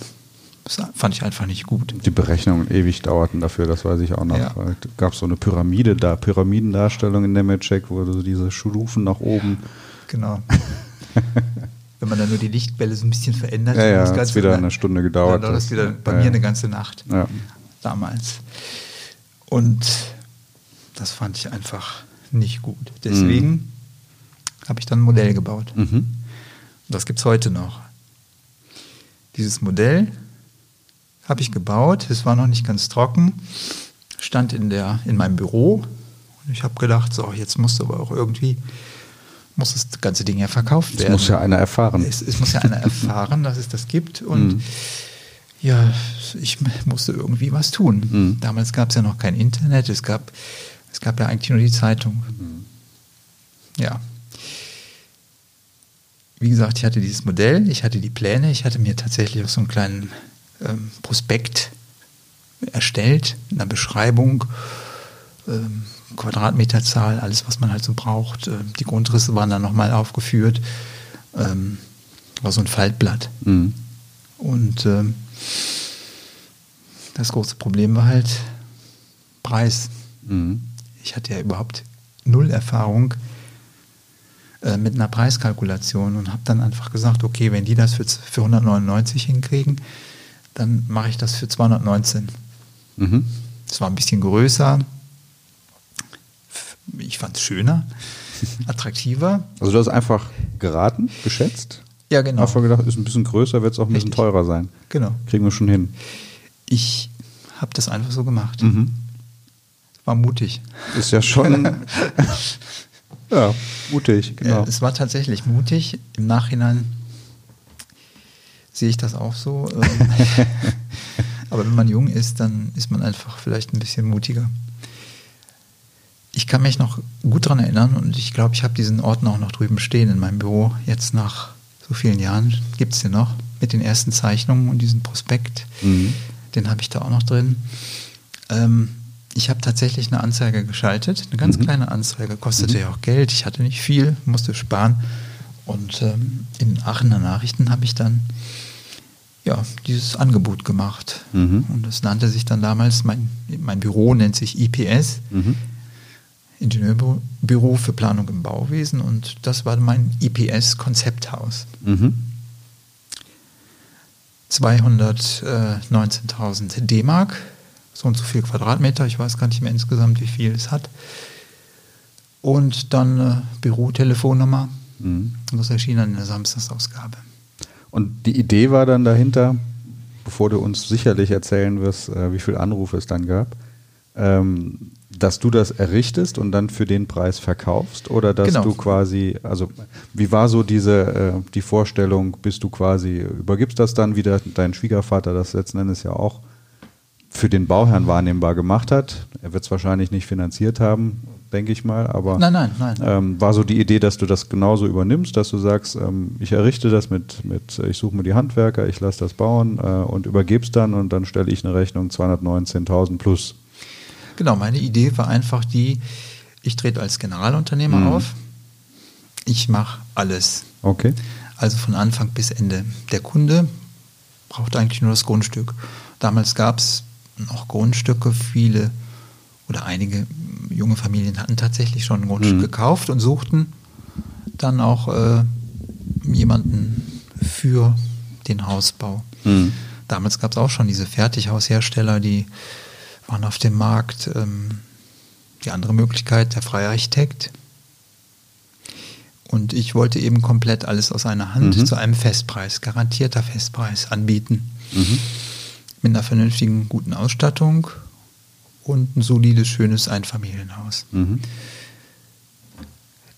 das fand ich einfach nicht gut.
Die Berechnungen ewig dauerten dafür, das weiß ich auch noch.
Ja.
Es gab so eine Pyramide da, Pyramidendarstellung in Nemetschek, wo so diese Stufen nach oben.
Genau. [LAUGHS] Wenn man dann nur die Lichtbälle so ein bisschen verändert,
Ja, ja,
das Ganze
wieder
dann-
eine Stunde gedauert,
Dann dauert das wieder bei
ja,
mir
ja.
eine ganze Nacht.
Ja.
damals. Und das fand ich einfach nicht gut. Deswegen habe ich dann ein Modell gebaut.
Mhm.
das gibt es heute noch. Dieses Modell habe ich gebaut. Es war noch nicht ganz trocken. Stand in, der, in meinem Büro. Und ich habe gedacht, so, jetzt musst du aber auch irgendwie, muss das ganze Ding ja verkauft werden.
muss ja einer erfahren.
Es, es muss ja einer erfahren, dass es das gibt. Und
Mhm.
ja, ich musste irgendwie was tun.
Mhm.
Damals gab es ja noch kein Internet, es gab, es gab ja eigentlich nur die Zeitung. Ja. Wie gesagt, ich hatte dieses Modell, ich hatte die Pläne, ich hatte mir tatsächlich auch so einen kleinen ähm, Prospekt erstellt, in einer Beschreibung, ähm, Quadratmeterzahl, alles, was man halt so braucht. Ähm, die Grundrisse waren dann nochmal aufgeführt. Ähm, war so ein Faltblatt.
Mhm.
Und ähm, das große Problem war halt Preis.
Mhm.
Ich hatte ja überhaupt null Erfahrung äh, mit einer Preiskalkulation und habe dann einfach gesagt, okay, wenn die das für, für 199 hinkriegen, dann mache ich das für 219.
Mhm.
Es war ein bisschen größer. Ich fand es schöner, [LAUGHS] attraktiver.
Also du hast einfach geraten, geschätzt.
Ja, genau.
Einfach gedacht, ist ein bisschen größer, wird es auch ein bisschen
Richtig.
teurer sein.
Genau.
Kriegen wir schon hin.
Ich habe das einfach so gemacht.
Mhm.
War mutig.
Ist ja schon [LAUGHS] ja, mutig, genau.
Ja, es war tatsächlich mutig. Im Nachhinein sehe ich das auch so. Ähm, [LAUGHS] Aber wenn man jung ist, dann ist man einfach vielleicht ein bisschen mutiger. Ich kann mich noch gut daran erinnern und ich glaube, ich habe diesen Ordner auch noch drüben stehen in meinem Büro. Jetzt nach so vielen Jahren gibt es den noch mit den ersten Zeichnungen und diesem Prospekt.
Mhm.
Den habe ich da auch noch drin. Ähm, ich habe tatsächlich eine Anzeige geschaltet, eine ganz
Mhm.
kleine Anzeige, kostete ja auch Geld, ich hatte nicht viel, musste sparen. Und ähm, in Aachener Nachrichten habe ich dann ja, dieses Angebot gemacht.
Mhm.
Und das nannte sich dann damals, mein, mein Büro nennt sich IPS,
Mhm.
Ingenieurbüro für Planung im Bauwesen. Und das war mein IPS-Konzepthaus.
Mhm.
219.000 D-Mark, so und so viel Quadratmeter, ich weiß gar nicht mehr insgesamt, wie viel es hat. Und dann äh, Bürotelefonnummer.
Mhm.
Und das erschien dann in der Samstagsausgabe.
Und die Idee war dann dahinter, bevor du uns sicherlich erzählen wirst, äh, wie viele Anrufe es dann gab, ähm, dass du das errichtest und dann für den Preis verkaufst oder dass
Genau.
du quasi, also wie war so diese äh, die Vorstellung, bist du quasi übergibst das dann wieder dein Schwiegervater, das letzten Endes ja auch für den Bauherrn wahrnehmbar gemacht hat. Er wird es wahrscheinlich nicht finanziert haben, denke ich mal, aber
Nein, nein, nein.
ähm, war so die Idee, dass du das genauso übernimmst, dass du sagst, ähm, ich errichte das mit, mit ich suche mir die Handwerker, ich lasse das bauen äh, und übergebe es dann und dann stelle ich eine Rechnung 219.000 plus.
Genau, meine Idee war einfach die, ich trete als Generalunternehmer
Mhm.
auf. Ich mache alles.
Okay.
Also von Anfang bis Ende. Der Kunde braucht eigentlich nur das Grundstück. Damals gab es noch Grundstücke, viele oder einige junge Familien hatten tatsächlich schon ein Grundstück
Mhm.
gekauft und suchten dann auch äh, jemanden für den Hausbau.
Mhm.
Damals gab es auch schon diese Fertighaushersteller, die waren auf dem Markt. Ähm, die andere Möglichkeit, der freie Architekt. Und ich wollte eben komplett alles aus einer Hand
Mhm.
zu einem Festpreis, garantierter Festpreis anbieten.
Mhm.
Mit einer vernünftigen, guten Ausstattung und ein solides, schönes Einfamilienhaus.
Mhm.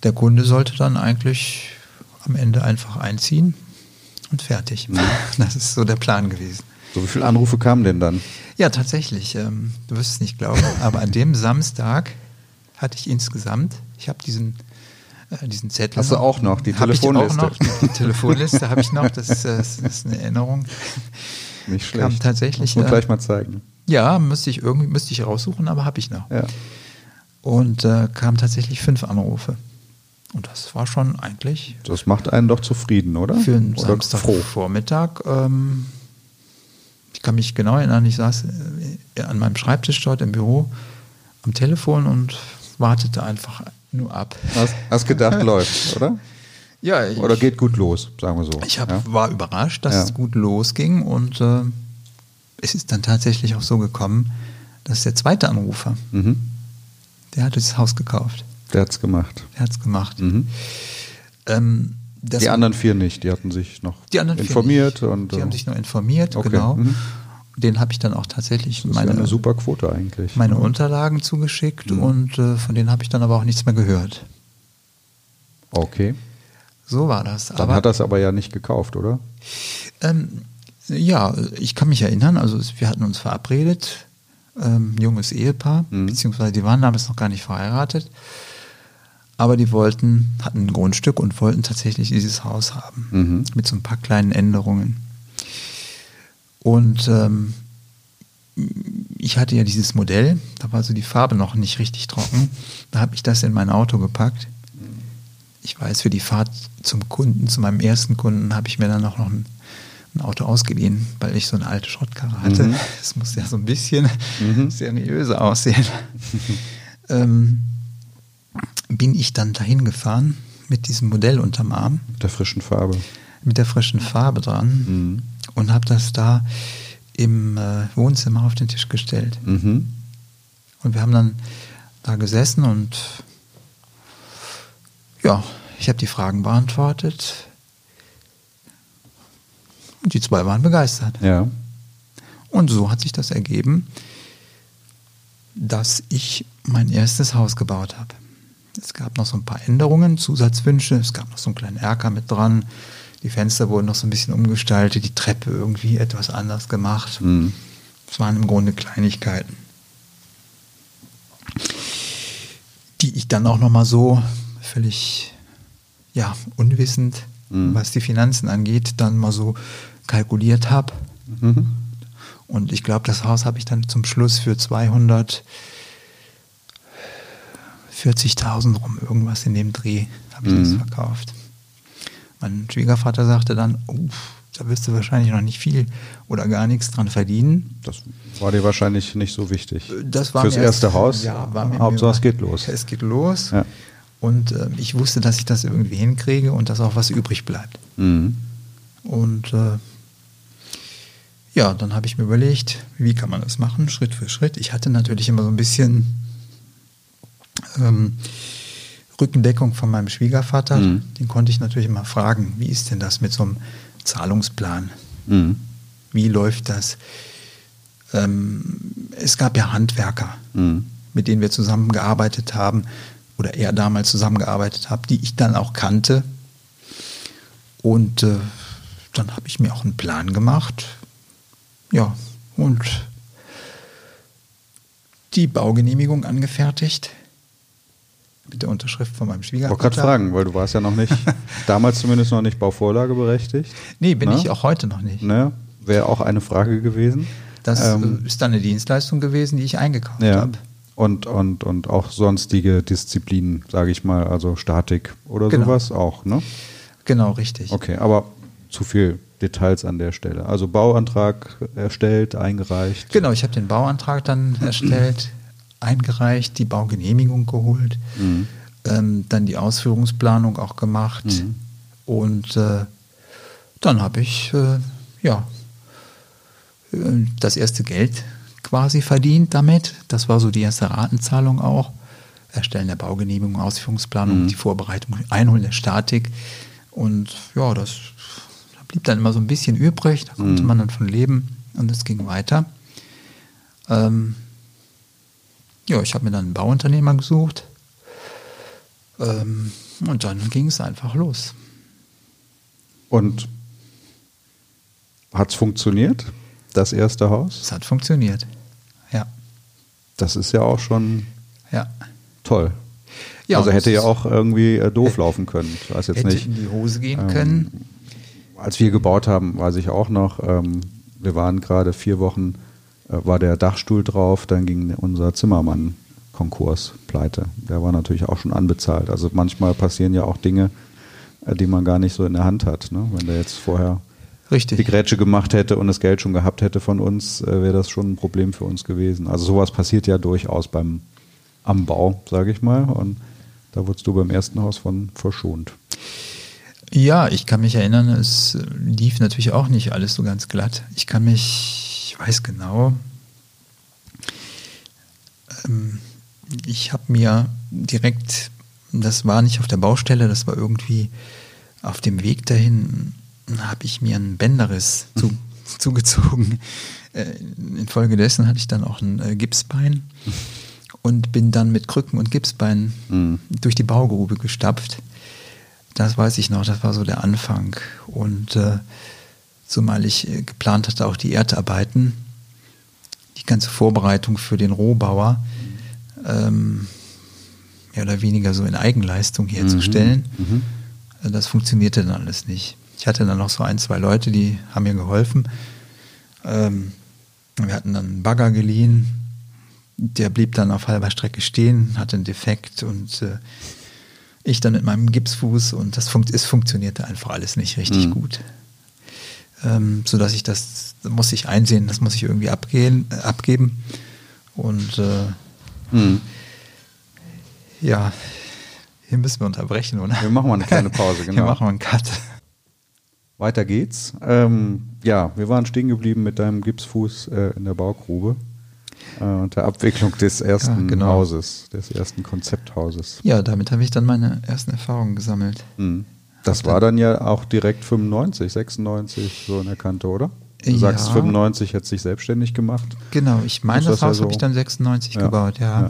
Der Kunde sollte dann eigentlich am Ende einfach einziehen und fertig.
Mhm. [LAUGHS]
Das ist so der Plan gewesen.
So, wie viele Anrufe kamen denn dann?
Ja, tatsächlich. Ähm, du wirst es nicht glauben, [LAUGHS] aber an dem Samstag hatte ich insgesamt, ich habe diesen, äh, diesen Zettel.
Hast du auch noch die Telefonliste?
Auch noch, die, die [LAUGHS] Telefonliste habe ich noch, das, ist, äh, das ist eine Erinnerung.
Nicht
Kam
schlecht.
tatsächlich,
Muss man
äh,
gleich mal zeigen.
Ja, müsste ich irgendwie müsste ich raussuchen, aber habe ich noch.
Ja.
Und äh, kamen tatsächlich fünf Anrufe. Und das war schon eigentlich
Das macht einen doch zufrieden, oder?
für einen
oder
Samstagvormittag. Ähm, ich kann mich genau erinnern, ich saß äh, an meinem Schreibtisch dort im Büro am Telefon und wartete einfach nur ab.
Hast, hast gedacht, [LAUGHS] läuft, oder?
Ja, ich,
Oder geht gut los, sagen wir so.
ich hab,
ja?
war überrascht, dass
Ja.
es gut losging und äh, es ist dann tatsächlich auch so gekommen, dass der zweite Anrufer,
mhm.
der hat das Haus gekauft.
Der hat's gemacht.
Der hat es gemacht.
Mhm.
Ähm, das-
Die anderen vier nicht, die hatten sich noch
Die anderen vier
informiert und
die
äh,
haben sich nur informiert,
Okay,
genau.
mhm.
Den habe ich dann auch tatsächlich
das ist ja
meine,
eine super Quote eigentlich.
meine Unterlagen zugeschickt
Mhm.
und äh, von denen habe ich dann aber auch nichts mehr gehört.
Okay.
So war das.
Dann
aber
hat er es aber ja nicht gekauft, oder?
ähm, ja, ich kann mich erinnern, also wir hatten uns verabredet, ähm, junges Ehepaar,
Mhm.
beziehungsweise die waren damals noch gar nicht verheiratet, aber die wollten, hatten ein Grundstück und wollten tatsächlich dieses Haus haben,
Mhm.
mit so ein paar kleinen Änderungen. Und ähm, ich hatte ja dieses Modell, da war so die Farbe noch nicht richtig trocken. Da habe ich das in mein Auto gepackt. Ich weiß, für die Fahrt zum Kunden, zu meinem ersten Kunden, habe ich mir dann auch noch ein, ein Auto ausgeliehen, weil ich so eine alte Schrottkarre hatte.
Mhm. [LAUGHS]
Das muss ja so ein bisschen
Mhm. [LAUGHS]
seriöser aussehen. [LAUGHS] ähm, bin ich dann dahin gefahren mit diesem Modell unterm Arm,
Mit der frischen Farbe.
mit der frischen Farbe dran
Mhm.
und habe das da im äh, Wohnzimmer auf den Tisch gestellt.
Mhm.
Und wir haben dann da gesessen und ja, ich habe die Fragen beantwortet. Und die zwei waren begeistert.
Ja.
Und so hat sich das ergeben, dass ich mein erstes Haus gebaut habe. Es gab noch so ein paar Änderungen, Zusatzwünsche. Es gab noch so einen kleinen Erker mit dran. Die Fenster wurden noch so ein bisschen umgestaltet, die Treppe irgendwie etwas anders gemacht.
Mhm.
Es waren im Grunde Kleinigkeiten, die ich dann auch noch mal so völlig ja, unwissend,
Mhm.
was die Finanzen angeht, dann mal so kalkuliert habe.
Mhm.
Und ich glaube, das Haus habe ich dann zum Schluss für 240.000 rum, irgendwas in dem Dreh, habe ich das
Mhm.
verkauft. Mein Schwiegervater sagte dann, oh, da wirst du wahrscheinlich noch nicht viel oder gar nichts dran verdienen.
Das war dir wahrscheinlich nicht so wichtig.
Das war
Fürs erste
erst-
Haus.
Ja, war mir
Hauptsache, es geht los.
Es geht los.
Ja.
Und äh, ich wusste, dass ich das irgendwie hinkriege und dass auch was übrig bleibt.
Mhm.
Und äh, ja, dann habe ich mir überlegt, wie kann man das machen, Schritt für Schritt. Ich hatte natürlich immer so ein bisschen ähm, Rückendeckung von meinem Schwiegervater.
Mhm.
Den konnte ich natürlich immer fragen, wie ist denn das mit so einem Zahlungsplan?
Mhm.
Wie läuft das? Ähm, es gab ja Handwerker,
Mhm.
mit denen wir zusammengearbeitet haben oder er damals zusammengearbeitet hat, die ich dann auch kannte. Und äh, dann habe ich mir auch einen Plan gemacht. Ja, und die Baugenehmigung angefertigt. Mit der Unterschrift von meinem
Ich
Schwiegervater.
wollte gerade fragen, weil du warst ja noch nicht, [LAUGHS] damals zumindest noch nicht Bauvorlage berechtigt.
Nee, bin
Na?
ich auch heute noch nicht.
Ne? Wäre auch eine Frage gewesen.
Das
Ähm,
äh, ist dann eine Dienstleistung gewesen, die ich eingekauft
ja.
habe.
Und, und, und auch sonstige Disziplinen, sage ich mal, also Statik oder
Genau.
sowas auch, ne?
Genau, richtig.
Okay, aber zu viel Details an der Stelle. Also Bauantrag erstellt, eingereicht.
Genau, ich habe den Bauantrag dann [CLEARS THROAT] erstellt, eingereicht, die Baugenehmigung geholt,
Mhm.
ähm, dann die Ausführungsplanung auch gemacht
Mhm.
und äh, dann habe ich äh, ja äh, das erste Geld quasi verdient damit. Das war so die erste Ratenzahlung auch. Erstellen der Baugenehmigung, Ausführungsplanung,
Mhm.
die Vorbereitung, Einholen der Statik. Und ja, das da blieb dann immer so ein bisschen übrig. Da konnte
Mhm.
man dann von leben und es ging weiter. Ähm, ja, ich habe mir dann einen Bauunternehmer gesucht. Ähm, und dann ging es einfach los.
Und hat es funktioniert, das erste Haus?
Es hat funktioniert. Ja,
Das ist ja auch schon
ja.
toll.
Ja,
also hätte ja auch irgendwie äh, doof laufen können. Ich weiß jetzt
Hätte
nicht.
in die Hose gehen
ähm,
können.
Als wir gebaut haben, weiß ich auch noch, ähm, wir waren gerade vier Wochen, äh, war der Dachstuhl drauf, dann ging unser Zimmermann Konkurs, pleite. Der war natürlich auch schon anbezahlt. Also manchmal passieren ja auch Dinge, äh, die man gar nicht so in der Hand hat. Ne? Wenn der jetzt vorher die
Richtig.
Grätsche gemacht hätte und das Geld schon gehabt hätte von uns, äh, wäre das schon ein Problem für uns gewesen. Also sowas passiert ja durchaus beim am Bau, sage ich mal. Und da wurdest du beim ersten Haus von verschont.
Ja, ich kann mich erinnern, es lief natürlich auch nicht alles so ganz glatt. Ich kann mich, ich weiß genau, ähm, ich habe mir direkt, das war nicht auf der Baustelle, das war irgendwie auf dem Weg dahin, habe ich mir einen Bänderriss zu, zugezogen. Äh, Infolgedessen hatte ich dann auch ein äh, Gipsbein und bin dann mit Krücken und Gipsbein
Mhm.
durch die Baugrube gestapft. Das weiß ich noch, das war so der Anfang. Und äh, zumal ich äh, geplant hatte, auch die Erdarbeiten, die ganze Vorbereitung für den Rohbauer, ähm, mehr oder weniger so in Eigenleistung herzustellen.
Mhm.
Äh, Das funktionierte dann alles nicht. Ich hatte dann noch so ein, zwei Leute, die haben mir geholfen. Ähm, wir hatten dann einen Bagger geliehen. Der blieb dann auf halber Strecke stehen, hatte einen Defekt und äh, ich dann mit meinem Gipsfuß und das funkt, es funktionierte einfach alles nicht richtig
Mhm.
gut. Ähm, sodass ich das, muss ich einsehen, das muss ich irgendwie abgehen, äh, abgeben. Und äh,
Mhm.
ja, hier müssen wir unterbrechen, oder?
Wir machen mal eine kleine Pause, [LAUGHS]
Hier
genau.
machen wir einen Cut.
Weiter geht's. Ähm, ja, wir waren stehen geblieben mit deinem Gipsfuß äh, in der Baugrube äh, und der Abwicklung des ersten
genau.
Hauses, des ersten Konzepthauses.
Ja, damit habe ich dann meine ersten Erfahrungen gesammelt.
Mhm. Das war dann ja auch direkt 95, 96 so in der Kante, oder? Du
Ja.
sagst 95 hätte sich selbstständig gemacht.
Genau, ich meine, das,
das ja
Haus
so-
habe ich dann 96
Ja,
gebaut, ja.
ja.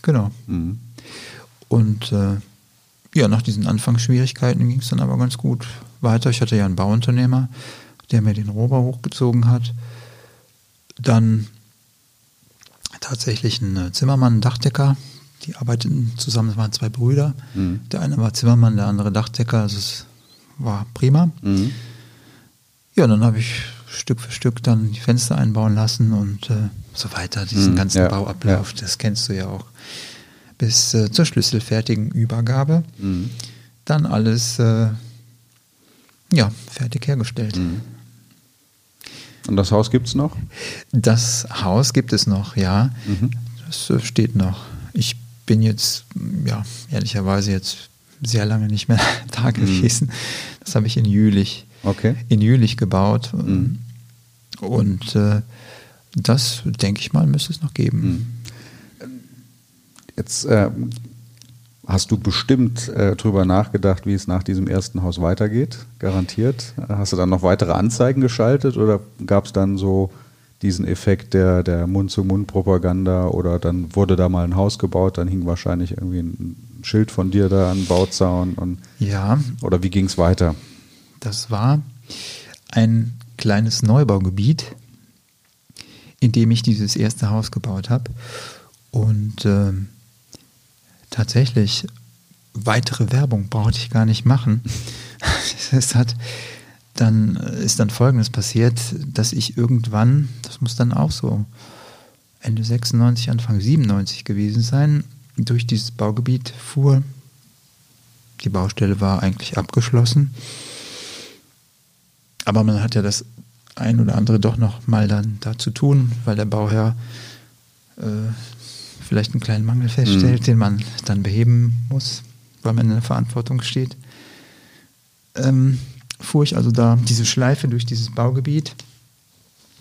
Genau.
Mhm.
Und äh, ja, nach diesen Anfangsschwierigkeiten ging es dann aber ganz gut weiter. Ich hatte ja einen Bauunternehmer, der mir den Rohbau hochgezogen hat. Dann tatsächlich ein äh, Zimmermann, ein Dachdecker. Die arbeiteten zusammen, es waren zwei Brüder.
Mhm.
Der eine war Zimmermann, der andere Dachdecker. Also es war prima.
Mhm.
Ja, dann habe ich Stück für Stück dann die Fenster einbauen lassen und äh, so weiter. Diesen
Mhm,
ganzen
ja,
Bauablauf,
ja.
das kennst du ja auch. Bis äh, zur schlüsselfertigen Übergabe.
Mhm.
Dann alles äh, ja, fertig hergestellt.
Mhm. Und das Haus gibt's noch?
Das Haus gibt es noch, ja.
Mhm.
Das äh, steht noch. Ich bin jetzt, ja, ehrlicherweise jetzt sehr lange nicht mehr [LAUGHS] da gewesen. Das habe ich in Jülich,
Okay.
in Jülich gebaut.
Mhm.
Und äh, das, denke ich mal, müsste es noch geben.
Jetzt äh, hast du bestimmt äh, drüber nachgedacht, wie es nach diesem ersten Haus weitergeht, garantiert. Hast du dann noch weitere Anzeigen geschaltet oder gab es dann so diesen Effekt der, der Mund-zu-Mund-Propaganda oder dann wurde da mal ein Haus gebaut, dann hing wahrscheinlich irgendwie ein Schild von dir da an Bauzaun und
Ja,
oder wie ging es weiter?
das war ein kleines Neubaugebiet, in dem ich dieses erste Haus gebaut habe. Und ähm, tatsächlich weitere Werbung brauchte ich gar nicht machen. [LAUGHS] es hat dann ist dann Folgendes passiert, dass ich irgendwann, das muss dann auch so Ende 96, Anfang 97 gewesen sein, durch dieses Baugebiet fuhr. Die Baustelle war eigentlich abgeschlossen. Aber man hat ja das ein oder andere doch noch mal dann da zu tun, weil der Bauherr äh, vielleicht einen kleinen Mangel feststellt,
Mhm.
den man dann beheben muss, weil man in der Verantwortung steht. Ähm, fuhr ich also da diese Schleife durch dieses Baugebiet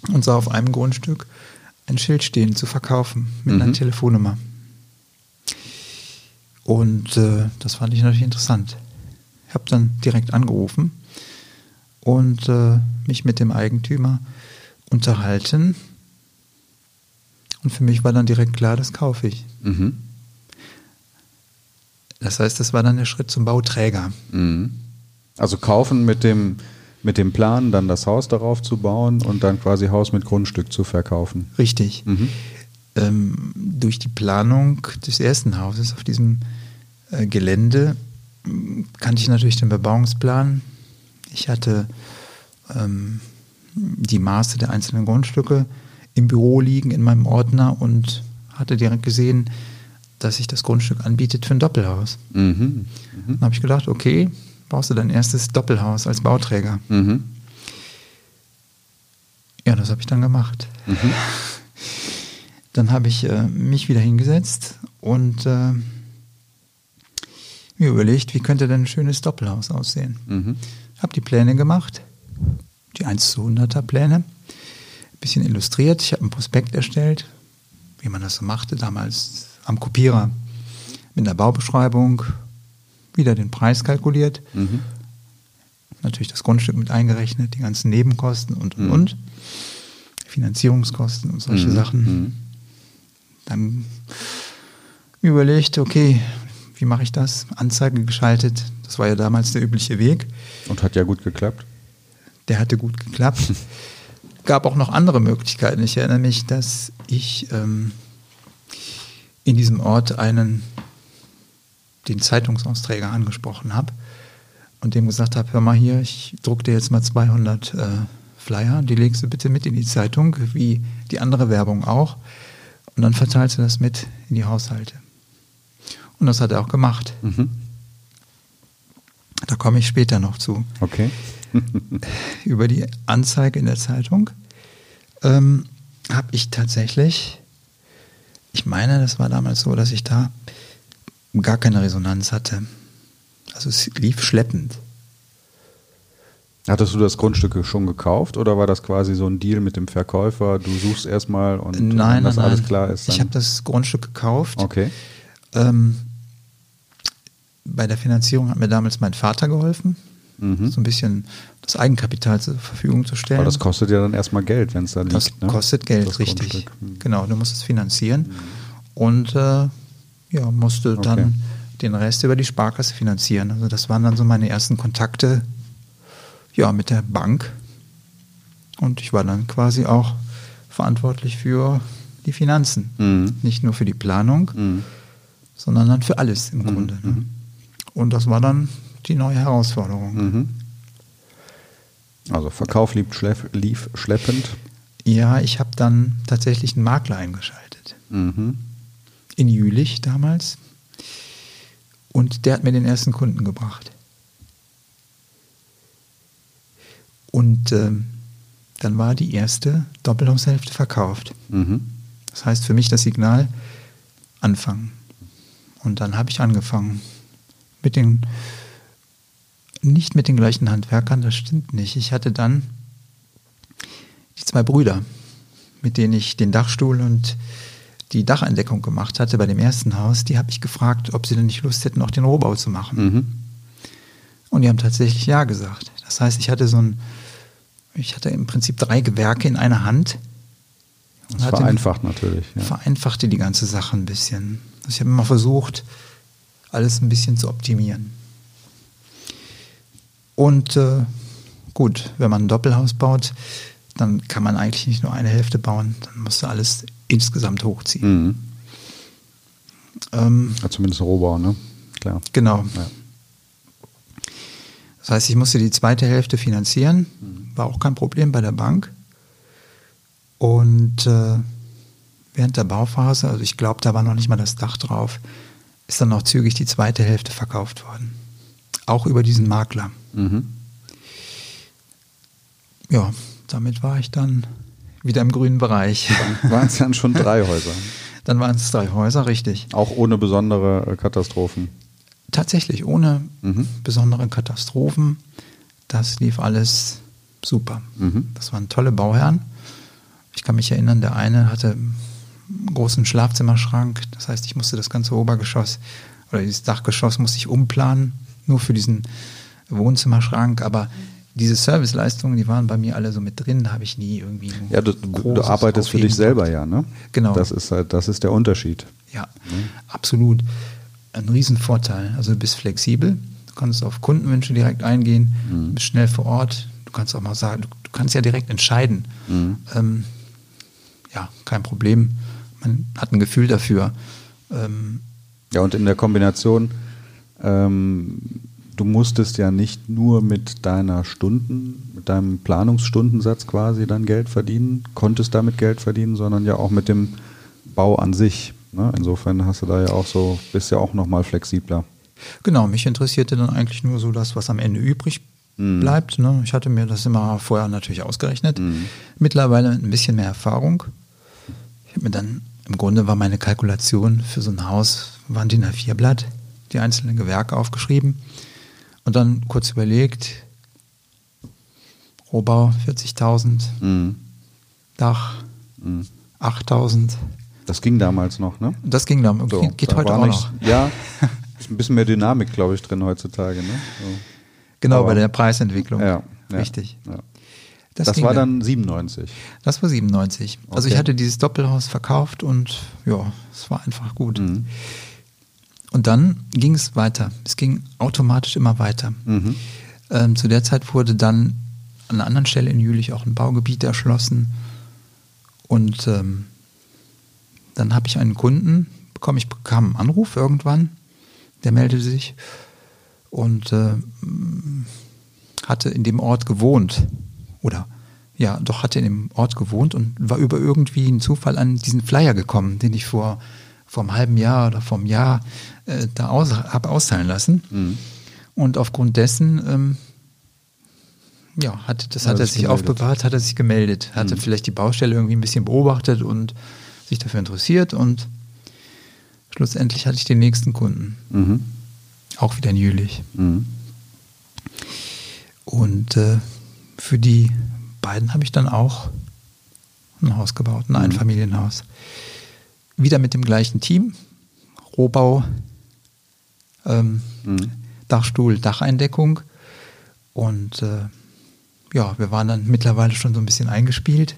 und sah auf einem Grundstück ein Schild stehen zu verkaufen mit einer
Mhm.
Telefonnummer. Und äh, das fand ich natürlich interessant. Ich habe dann direkt angerufen und äh, mich mit dem Eigentümer unterhalten. Und für mich war dann direkt klar, das kaufe ich.
Mhm.
Das heißt, das war dann der Schritt zum Bauträger.
Mhm. Also kaufen mit dem, mit dem Plan, dann das Haus darauf zu bauen und dann quasi Haus mit Grundstück zu verkaufen.
Richtig.
Mhm.
Ähm, durch die Planung des ersten Hauses auf diesem äh, Gelände m, kannte ich natürlich den Bebauungsplan. Ich hatte ähm, die Maße der einzelnen Grundstücke im Büro liegen in meinem Ordner und hatte direkt gesehen, dass sich das Grundstück anbietet für ein Doppelhaus.
Mhm.
Dann habe ich gedacht, okay, baust du dein erstes Doppelhaus als Bauträger.
Mhm.
Ja, das habe ich dann gemacht.
Mhm. [LAUGHS]
Dann habe ich äh, mich wieder hingesetzt und äh, mir überlegt, wie könnte denn ein schönes Doppelhaus aussehen.
Mhm.
Habe die Pläne gemacht, die 1 zu 100er Pläne, bisschen illustriert. Ich habe einen Prospekt erstellt, wie man das so machte damals am Kopierer, mit einer Baubeschreibung, wieder den Preis kalkuliert,
Mhm.
natürlich das Grundstück mit eingerechnet, die ganzen Nebenkosten und und
Mhm.
und, Finanzierungskosten und solche
Mhm.
Sachen.
Mhm.
Dann überlegt, okay, wie mache ich das? Anzeige geschaltet. Das war ja damals der übliche Weg.
Und hat ja gut geklappt.
Der hatte gut geklappt. [LAUGHS] Gab auch noch andere Möglichkeiten. Ich erinnere mich, dass ich ähm, in diesem Ort einen, den Zeitungsausträger angesprochen habe und dem gesagt habe, hör mal hier, ich druck dir jetzt mal 200 äh, Flyer, die legst du bitte mit in die Zeitung, wie die andere Werbung auch. Und dann verteilst du das mit in die Haushalte. Und das hat er auch gemacht.
Mhm.
Da komme ich später noch zu.
Okay. [LAUGHS]
über die Anzeige in der Zeitung ähm, habe ich tatsächlich, ich meine, das war damals so, dass ich da gar keine Resonanz hatte. Also es lief schleppend.
Hattest du das Grundstück schon gekauft oder war das quasi so ein Deal mit dem Verkäufer? Du suchst erstmal und wenn
nein,
das
nein,
alles
nein.
klar ist.
Ich
dann-
habe das Grundstück gekauft.
Okay.
Ähm, bei der Finanzierung hat mir damals mein Vater geholfen,
Mhm.
so ein bisschen das Eigenkapital zur Verfügung zu stellen.
Aber das kostet ja dann erstmal Geld, wenn es da liegt.
Das
ne?
kostet Geld,
Das
richtig.
Mhm.
Genau, du musst es finanzieren und äh, ja, musste
Okay.
dann den Rest über die Sparkasse finanzieren. Also das waren dann so meine ersten Kontakte ja, mit der Bank. Und ich war dann quasi auch verantwortlich für die Finanzen.
Mhm.
Nicht nur für die Planung,
Mhm.
sondern dann für alles im
Mhm,
Grunde. Ne?
mhm.
Und das war dann die neue Herausforderung.
Mhm. Also Verkauf lief, lief schleppend.
Ja, ich habe dann tatsächlich einen Makler eingeschaltet.
Mhm.
in Jülich damals. Und der hat mir den ersten Kunden gebracht. Und ähm, dann war die erste Doppelhaushälfte verkauft.
Mhm.
Das heißt für mich das Signal anfangen. Und dann habe ich angefangen mit den, nicht mit den gleichen Handwerkern, das stimmt nicht. Ich hatte dann die zwei Brüder, mit denen ich den Dachstuhl und die Dacheindeckung gemacht hatte bei dem ersten Haus, die habe ich gefragt, ob sie denn nicht Lust hätten, auch den Rohbau zu machen.
Mhm.
Und die haben tatsächlich Ja gesagt. Das heißt, ich hatte so ein, ich hatte im Prinzip drei Gewerke in einer Hand. Und
Das vereinfacht natürlich. Ja.
vereinfachte die ganze Sache ein bisschen. Also ich habe immer versucht, alles ein bisschen zu optimieren. Und äh, gut, wenn man ein Doppelhaus baut, dann kann man eigentlich nicht nur eine Hälfte bauen, dann musst du alles insgesamt hochziehen.
Mhm.
Ähm,
Ja, zumindest Rohbau, ne? Klar.
genau.
Ja.
Das heißt, ich musste die zweite Hälfte finanzieren, war auch kein Problem bei der Bank. Und äh, während der Bauphase, also ich glaube, da war noch nicht mal das Dach drauf, ist dann noch zügig die zweite Hälfte verkauft worden. Auch über diesen Makler.
Mhm.
Ja, damit war ich dann wieder im grünen Bereich.
Waren es dann schon drei Häuser? [LAUGHS]
Dann waren es drei Häuser, richtig.
Auch ohne besondere äh, Katastrophen.
Tatsächlich, ohne mhm. besondere Katastrophen. Das lief alles super. Mhm. Das waren tolle Bauherren. Ich kann mich erinnern, der eine hatte einen großen Schlafzimmerschrank. Das heißt, ich musste das ganze Obergeschoss oder dieses Dachgeschoss musste ich umplanen, nur für diesen Wohnzimmerschrank. Aber diese Serviceleistungen, die waren bei mir alle so mit drin, da habe ich nie irgendwie.
Ja, du, du arbeitest für dich selber, ja, ne?
Genau.
Das ist halt, das ist der Unterschied.
Ja, mhm. absolut. Ein Riesenvorteil. Also du bist flexibel, du kannst auf Kundenwünsche direkt eingehen, mhm. bist schnell vor Ort, du kannst auch mal sagen, du, du kannst ja direkt entscheiden. Mhm. Ähm, ja, kein Problem. Man hat ein Gefühl dafür. Ähm,
ja, und in der Kombination, ähm, du musstest ja nicht nur mit deiner Stunden, mit deinem Planungsstundensatz quasi dann Geld verdienen, konntest damit Geld verdienen, sondern ja auch mit dem Bau an sich. Ne? Insofern hast du da ja auch so, bist ja auch nochmal flexibler.
Genau, mich interessierte dann eigentlich nur so das, was am Ende übrig mhm. bleibt. Ne? Ich hatte mir das immer vorher natürlich ausgerechnet. Mhm. Mittlerweile mit ein bisschen mehr Erfahrung. Ich habe mir dann, im Grunde war meine Kalkulation für so ein Haus, waren DIN A4-Blatt, die einzelnen Gewerke aufgeschrieben und dann kurz überlegt, Rohbau 40.000, mhm. Dach mhm. 8.000.
Das ging damals noch, ne?
Das ging damals, so, geht da heute auch nicht,
noch. Ja, ist ein bisschen mehr Dynamik, glaube ich, drin heutzutage. Ne? So.
Genau, Aber, bei der Preisentwicklung. Ja, ja Richtig.
Ja. Das, das war dann 97.
Das war 97. Okay. Also ich hatte dieses Doppelhaus verkauft und ja, es war einfach gut. Mhm. Und dann ging es weiter. Es ging automatisch immer weiter. Mhm. Ähm, zu der Zeit wurde dann an einer anderen Stelle in Jülich auch ein Baugebiet erschlossen. Und ähm, dann habe ich einen Kunden bekommen. Ich bekam einen Anruf irgendwann. Der meldete sich und äh, hatte in dem Ort gewohnt. Oder ja, doch hatte in dem Ort gewohnt und war über irgendwie einen Zufall an diesen Flyer gekommen, den ich vor, vor einem halben Jahr oder einem Jahr äh, da aus, habe austeilen lassen. Mhm. Und aufgrund dessen, ähm, ja, hat, das hat er sich gemeldet. aufbewahrt, hat er sich gemeldet, hatte mhm. vielleicht die Baustelle irgendwie ein bisschen beobachtet und sich dafür interessiert und schlussendlich hatte ich den nächsten Kunden. Mhm. Auch wieder in Jülich. Mhm. Und äh, für die beiden habe ich dann auch ein Haus gebaut, ein mhm. Einfamilienhaus. Wieder mit dem gleichen Team. Rohbau, ähm, mhm. Dachstuhl, Dacheindeckung. Und äh, ja, wir waren dann mittlerweile schon so ein bisschen eingespielt.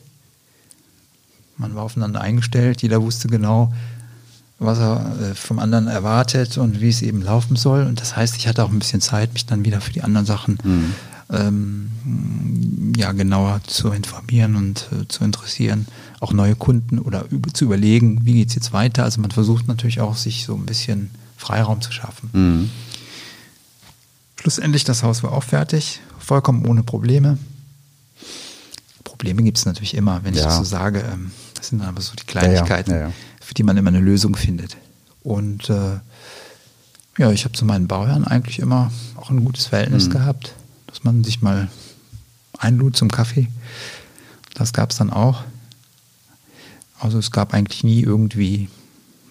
Man war aufeinander eingestellt, jeder wusste genau, was er äh, vom anderen erwartet und wie es eben laufen soll. Und das heißt, ich hatte auch ein bisschen Zeit, mich dann wieder für die anderen Sachen mhm. ähm, ja, genauer zu informieren und äh, zu interessieren. Auch neue Kunden oder zu überlegen, wie geht es jetzt weiter. Also man versucht natürlich auch, sich so ein bisschen Freiraum zu schaffen. Mhm. Schlussendlich, das Haus war auch fertig, vollkommen ohne Probleme. Probleme gibt es natürlich immer, wenn ja. ich das so sage. Ähm, das sind aber so die Kleinigkeiten, ja, ja. für die man immer eine Lösung findet. Und äh, ja, ich habe zu meinen Bauherren eigentlich immer auch ein gutes Verhältnis mhm. gehabt, dass man sich mal einlud zum Kaffee. Das gab es dann auch. Also es gab eigentlich nie irgendwie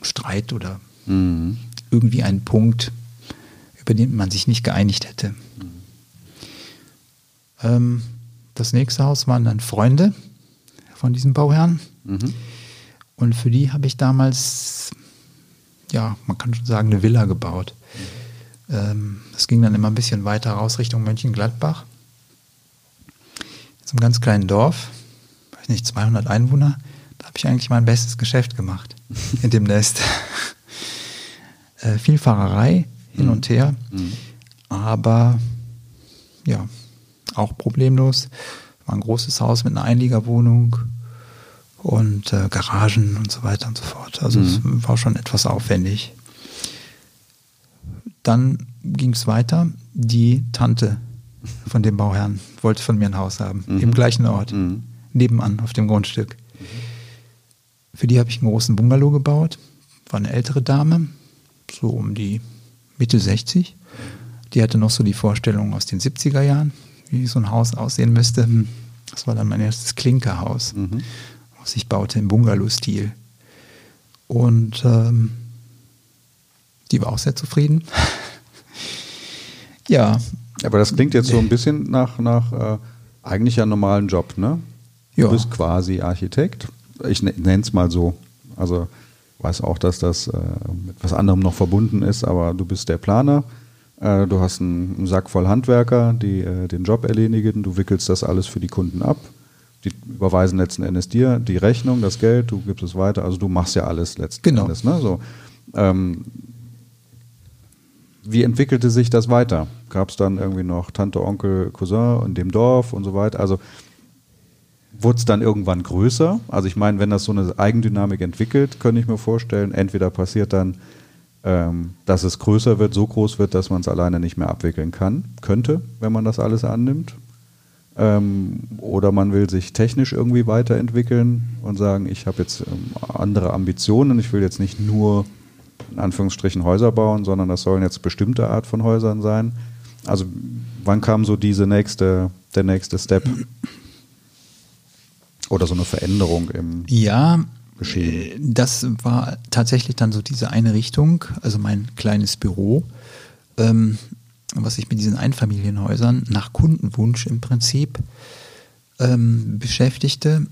Streit oder mhm irgendwie ein Punkt, über den man sich nicht geeinigt hätte. Mhm. Ähm, das nächste Haus waren dann Freunde von diesem Bauherrn. Mhm. Und für die habe ich damals, ja, man kann schon sagen, eine Villa gebaut. Mhm. Ähm, ging dann immer ein bisschen weiter raus Richtung Mönchengladbach. Einem ganz kleinen Dorf, weiß nicht, 200 Einwohner. Habe ich eigentlich mein bestes Geschäft gemacht in dem Nest äh, viel Fahrerei hin mhm. und her, mhm. aber ja, auch problemlos. War ein großes Haus mit einer Einliegerwohnung und äh, Garagen und so weiter und so fort. Also mhm. es war schon etwas aufwendig. Dann ging es weiter. Die Tante von dem Bauherrn wollte von mir ein Haus haben, mhm. im gleichen Ort, mhm. nebenan auf dem Grundstück. Für die habe ich einen großen Bungalow gebaut. War eine ältere Dame, so um die Mitte 60. Die hatte noch so die Vorstellung aus den 70er Jahren, wie so ein Haus aussehen müsste. Das war dann mein erstes Klinkerhaus, mhm. was ich baute im Bungalow-Stil. Und ähm, die war auch sehr zufrieden. [LAUGHS] ja.
Aber das klingt jetzt so ein bisschen nach, nach äh, eigentlich einem normalen Job, ne?
Ja.
Du bist quasi Architekt. Ich nenne es mal so. Also weiß auch, dass das äh, mit was anderem noch verbunden ist, aber du bist der Planer. Äh, du hast einen, einen Sack voll Handwerker, die äh, den Job erledigen. Du wickelst das alles für die Kunden ab. Die überweisen letzten Endes dir die Rechnung, das Geld, du gibst es weiter. Also du machst ja alles letzten
Genau.
Endes. Ne? So, ähm, wie entwickelte sich das weiter? Gab es dann irgendwie noch Tante, Onkel, Cousin in dem Dorf und so weiter? Also wurde es dann irgendwann größer? Also ich meine, wenn das so eine Eigendynamik entwickelt, könnte ich mir vorstellen, entweder passiert dann, ähm, dass es größer wird, so groß wird, dass man es alleine nicht mehr abwickeln kann, könnte, wenn man das alles annimmt. Ähm, oder man will sich technisch irgendwie weiterentwickeln und sagen, ich habe jetzt ähm, andere Ambitionen, ich will jetzt nicht nur in Anführungsstrichen Häuser bauen, sondern das sollen jetzt bestimmte Art von Häusern sein. Also wann kam so diese nächste, der nächste Step? Oder so eine Veränderung im
Ja,
Geschehen?
äh, das war tatsächlich dann so diese eine Richtung, also mein kleines Büro, ähm, was ich mit diesen Einfamilienhäusern nach Kundenwunsch im Prinzip ähm, beschäftigte.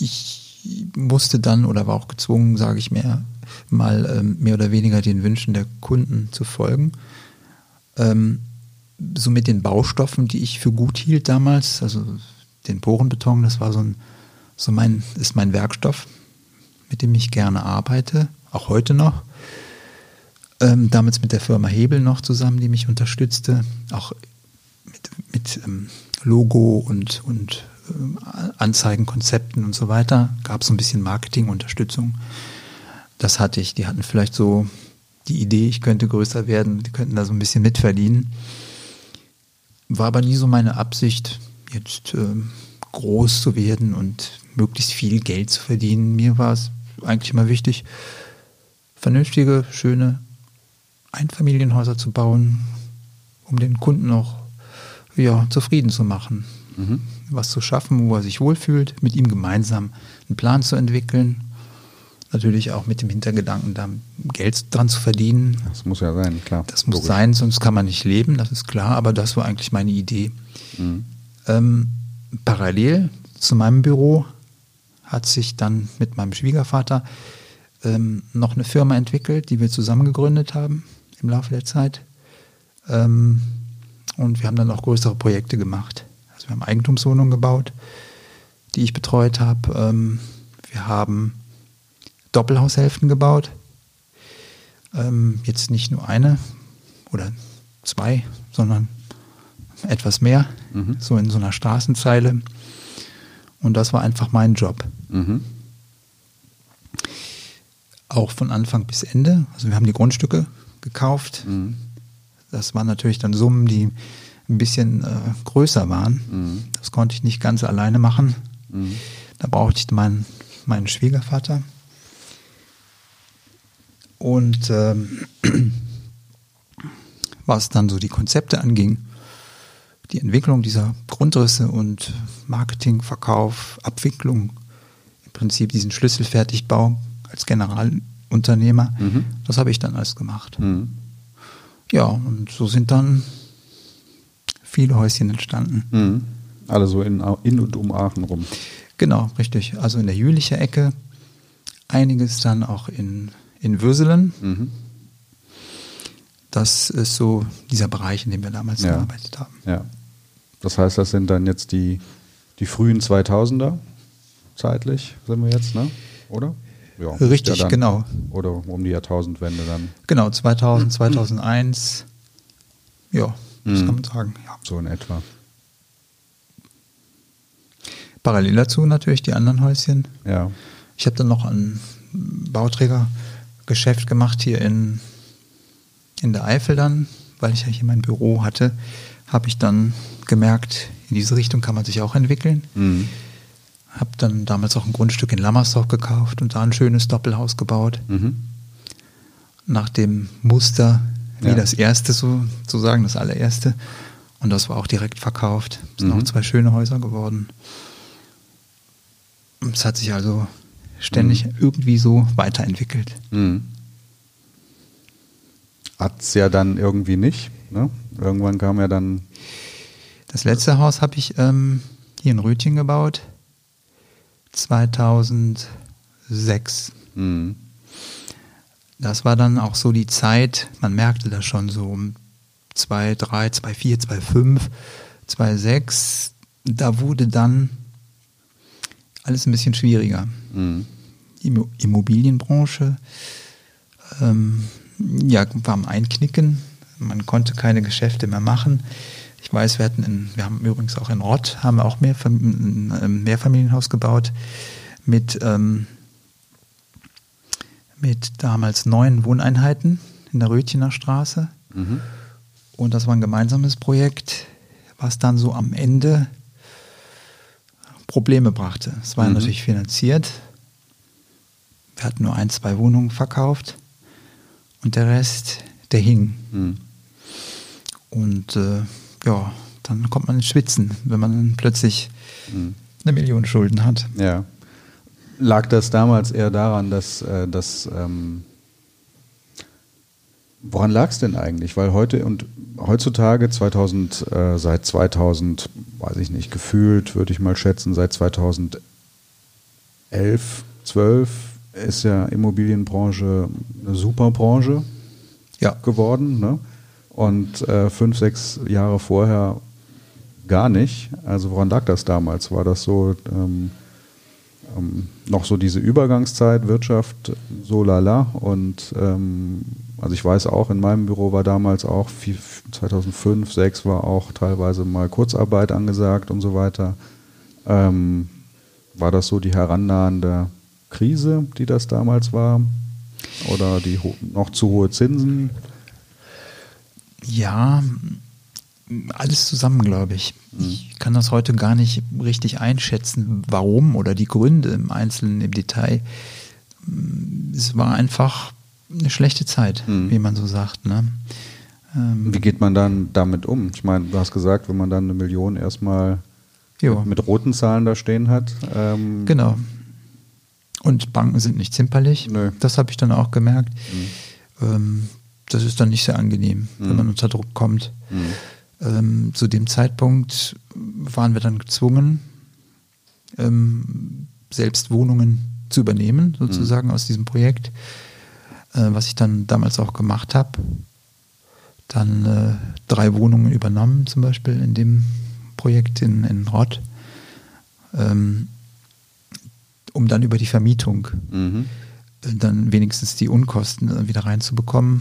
Ich musste dann oder war auch gezwungen, sage ich mir, mal ähm, mehr oder weniger den Wünschen der Kunden zu folgen. Ähm, so mit den Baustoffen, die ich für gut hielt damals, also den Porenbeton, das war so ein, so mein, ist mein Werkstoff, mit dem ich gerne arbeite, auch heute noch. Ähm, damals mit der Firma Hebel noch zusammen, die mich unterstützte, auch mit, mit ähm, Logo und, und ähm, Anzeigenkonzepten und so weiter. Gab es so ein bisschen Marketingunterstützung. Das hatte ich. Die hatten vielleicht so die Idee, ich könnte größer werden, die könnten da so ein bisschen mitverdienen. War aber nie so meine Absicht, jetzt ähm, groß zu werden und möglichst viel Geld zu verdienen. Mir war es eigentlich immer wichtig, vernünftige, schöne Einfamilienhäuser zu bauen, um den Kunden auch ja, zufrieden zu machen.
Mhm.
Was zu schaffen, wo er sich wohlfühlt, mit ihm gemeinsam einen Plan zu entwickeln. Natürlich auch mit dem Hintergedanken, da Geld dran zu verdienen.
Das muss ja sein, klar.
Das muss
Logisch.
sein, sonst kann man nicht leben, das ist klar, aber das war eigentlich meine Idee.
Mhm.
Ähm, parallel zu meinem Büro hat sich dann mit meinem Schwiegervater ähm, noch eine Firma entwickelt, die wir zusammen gegründet haben im Laufe der Zeit. Ähm, und wir haben dann auch größere Projekte gemacht. Also wir haben Eigentumswohnungen gebaut, die ich betreut habe. Ähm, wir haben Doppelhaushälften gebaut. Ähm, jetzt nicht nur eine oder zwei, sondern etwas mehr,
Mhm.
so in so einer Straßenzeile. Und das war einfach mein Job.
Mhm.
Auch von Anfang bis Ende. Also wir haben die Grundstücke gekauft.
Mhm.
Das waren natürlich dann Summen, die ein bisschen äh, größer waren.
Mhm.
Das konnte ich nicht ganz alleine machen.
Mhm.
Da brauchte ich meinen, meinen Schwiegervater. Und ähm, [CLEARS THROAT] was dann so die Konzepte anging, die Entwicklung dieser Grundrisse und Marketing, Verkauf, Abwicklung, im Prinzip diesen Schlüsselfertigbau als Generalunternehmer,
Mhm.
das habe ich dann alles gemacht.
Mhm.
Ja, und so sind dann viele Häuschen entstanden.
Mhm. Alle so in, in und um Aachen rum.
Genau, richtig. Also in der Jülicher Ecke, einiges dann auch in, in Würselen. Das ist so dieser Bereich, in dem wir damals
Ja.
gearbeitet haben.
Ja. Das heißt, das sind dann jetzt die, die frühen 2000er zeitlich, sind wir jetzt, ne? Oder? Ja,
Richtig,
dann.
genau.
Oder um die Jahrtausendwende dann.
Genau, 2000, 2001. Ja, das
Mhm.
kann man sagen. Ja.
So in etwa.
Parallel dazu natürlich die anderen Häuschen.
Ja.
Ich habe dann noch ein Bauträgergeschäft gemacht hier in, in der Eifel dann, weil ich ja hier mein Büro hatte, habe ich dann gemerkt, in diese Richtung kann man sich auch entwickeln.
Mhm.
Habe dann damals auch ein Grundstück in Lammersdorf gekauft und da ein schönes Doppelhaus gebaut.
Mhm.
Nach dem Muster wie
Ja.
das erste, so, sozusagen das allererste. Und das war auch direkt verkauft. Es sind
Mhm.
auch zwei schöne Häuser geworden. Es hat sich also ständig irgendwie so weiterentwickelt.
Mhm. Hat es ja dann irgendwie nicht. Ne? Irgendwann kam ja dann.
Das letzte Haus habe ich ähm, hier in Rötchen gebaut. 2006.
Mhm.
Das war dann auch so die Zeit, man merkte das schon so um 2, 3, 2, 4, 2, 5, 2, 6. Da wurde dann alles ein bisschen schwieriger.
Mhm.
Immo- Immobilienbranche ähm, ja, war am Einknicken. Man konnte keine Geschäfte mehr machen. Ich weiß, wir hatten in, wir haben übrigens auch in Rott haben auch mehr, ein Mehrfamilienhaus gebaut mit, ähm, mit damals neun Wohneinheiten in der Rötchener Straße.
Mhm.
Und das war ein gemeinsames Projekt, was dann so am Ende Probleme brachte. Es war
Mhm.
natürlich finanziert. Wir hatten nur ein, zwei Wohnungen verkauft und der Rest, der hing.
Mhm.
Und äh, ja, dann kommt man ins Schwitzen, wenn man plötzlich
Mhm.
eine Million Schulden hat.
Ja. Lag das damals eher daran, dass, äh, dass ähm, woran lag es denn eigentlich? Weil heute und heutzutage 2000, äh, seit 2000, weiß ich nicht, gefühlt würde ich mal schätzen, seit 2011, 12 ist ja Immobilienbranche eine super Branche
Ja,
geworden. Ne? Und äh, fünf, sechs Jahre vorher gar nicht. Also woran lag das damals? War das so ähm, ähm, noch so diese Übergangszeit, Wirtschaft, so lala? Und ähm, also ich weiß auch, in meinem Büro war damals auch viel, 2005, 2006 war auch teilweise mal Kurzarbeit angesagt und so weiter. Ähm, war das so die herannahende Krise, die das damals war? Oder die noch zu hohe Zinsen?
ja, alles zusammen, glaube ich. Ich kann das heute gar nicht richtig einschätzen, warum oder die Gründe im Einzelnen, im Detail. Es war einfach eine schlechte Zeit,
Mhm.
wie man so sagt. Ne? Ähm,
Wie geht man dann damit um? Ich meine, du hast gesagt, wenn man dann eine Million erstmal
jo.
mit roten Zahlen da stehen hat. Ähm,
Genau. Und Banken sind nicht zimperlich.
Nö.
Das habe ich dann auch gemerkt. Ähm, das ist dann nicht sehr angenehm,
Mhm.
wenn man unter Druck kommt.
Mhm.
Ähm, zu dem Zeitpunkt waren wir dann gezwungen, ähm, selbst Wohnungen zu übernehmen, sozusagen aus diesem Projekt, äh, was ich dann damals auch gemacht habe. Dann äh, drei Wohnungen übernommen, zum Beispiel in dem Projekt in, in Rott, ähm, um dann über die Vermietung
Mhm.
äh, dann wenigstens die Unkosten äh, wieder reinzubekommen,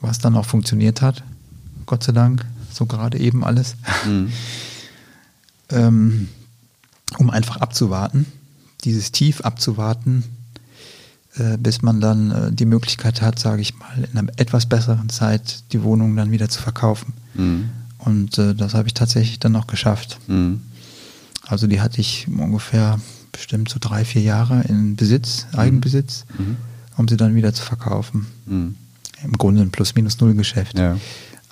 was dann auch funktioniert hat, Gott sei Dank, so gerade eben alles,
Mhm. [LAUGHS]
ähm, um einfach abzuwarten, dieses Tief abzuwarten, äh, bis man dann äh, die Möglichkeit hat, sage ich mal, in einer etwas besseren Zeit die Wohnung dann wieder zu verkaufen.
Mhm.
Und äh, das habe ich tatsächlich dann noch geschafft.
Mhm.
Also die hatte ich ungefähr bestimmt so drei, vier Jahre in Besitz, Eigenbesitz,
Mhm.
um sie dann wieder zu verkaufen.
Mhm.
Im Grunde ein Plus-Minus-Null-Geschäft.
Ja.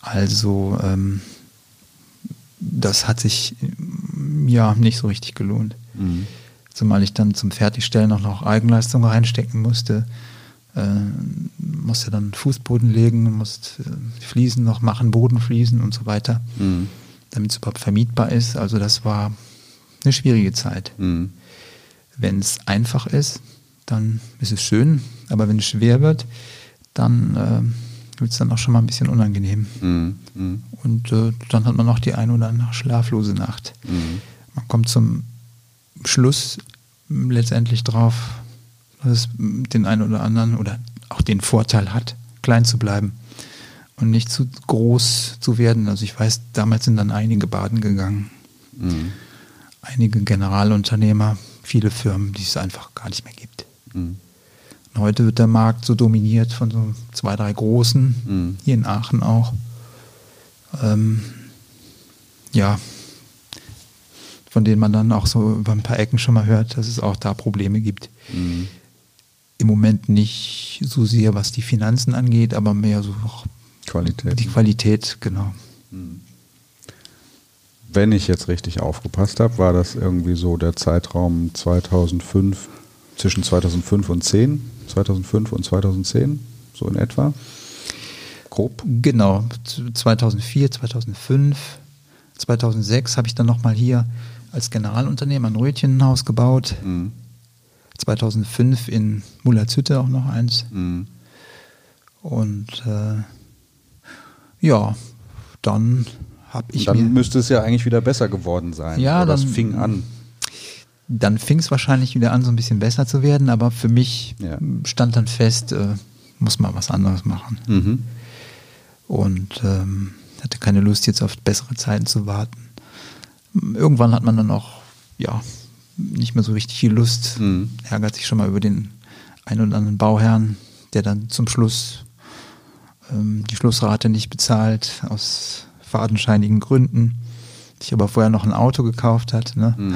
Also ähm, das hat sich ähm, ja nicht so richtig gelohnt.
Mhm.
Zumal ich dann zum Fertigstellen auch noch Eigenleistung reinstecken musste. Äh, musste dann Fußboden legen, musste äh, Fliesen noch machen, Bodenfliesen und so weiter,
Mhm.
damit es überhaupt vermietbar ist. Also das war eine schwierige Zeit.
Mhm.
Wenn es einfach ist, dann ist es schön, aber wenn es schwer wird, dann äh, wird es dann auch schon mal ein bisschen unangenehm.
Mhm. Mhm.
Und äh, dann hat man noch die ein oder andere schlaflose Nacht.
Mhm.
Man kommt zum Schluss letztendlich drauf, dass es den einen oder anderen oder auch den Vorteil hat, klein zu bleiben und nicht zu groß zu werden. Also ich weiß, damals sind dann einige baden gegangen,
Mhm.
einige Generalunternehmer, viele Firmen, die es einfach gar nicht mehr gibt.
Mhm.
Heute wird der Markt so dominiert von so zwei, drei großen,
Mhm.
hier in Aachen auch. Ähm, ja, von denen man dann auch so über ein paar Ecken schon mal hört, dass es auch da Probleme gibt.
Mhm.
Im Moment nicht so sehr, was die Finanzen angeht, aber mehr so
Qualität.
die Qualität, genau.
Wenn ich jetzt richtig aufgepasst habe, war das irgendwie so der Zeitraum 2005, zwischen 2005 und 10, 2005 und 2010, so in etwa. Grob.
Genau, 2004, 2005, 2006 habe ich dann nochmal hier als Generalunternehmer ein Rötchenhaus gebaut. Mhm. 2005 in Mullerzütte auch noch eins. Mhm. Und äh, ja, dann habe ich.
Dann müsste es ja eigentlich wieder besser geworden sein.
Ja,
Oder
dann
fing an.
Dann fing es wahrscheinlich wieder an, so ein bisschen besser zu werden, aber für mich ja. stand dann fest, äh, muss man was anderes machen. Mhm. Und ähm, hatte keine Lust, jetzt auf bessere Zeiten zu warten. Irgendwann hat man dann auch, ja, nicht mehr so richtig viel Lust, mhm. ärgert sich schon mal über den einen oder anderen Bauherrn, der dann zum Schluss ähm, die Schlussrate nicht bezahlt, aus fadenscheinigen Gründen, sich aber vorher noch ein Auto gekauft hat. Ne? Mhm.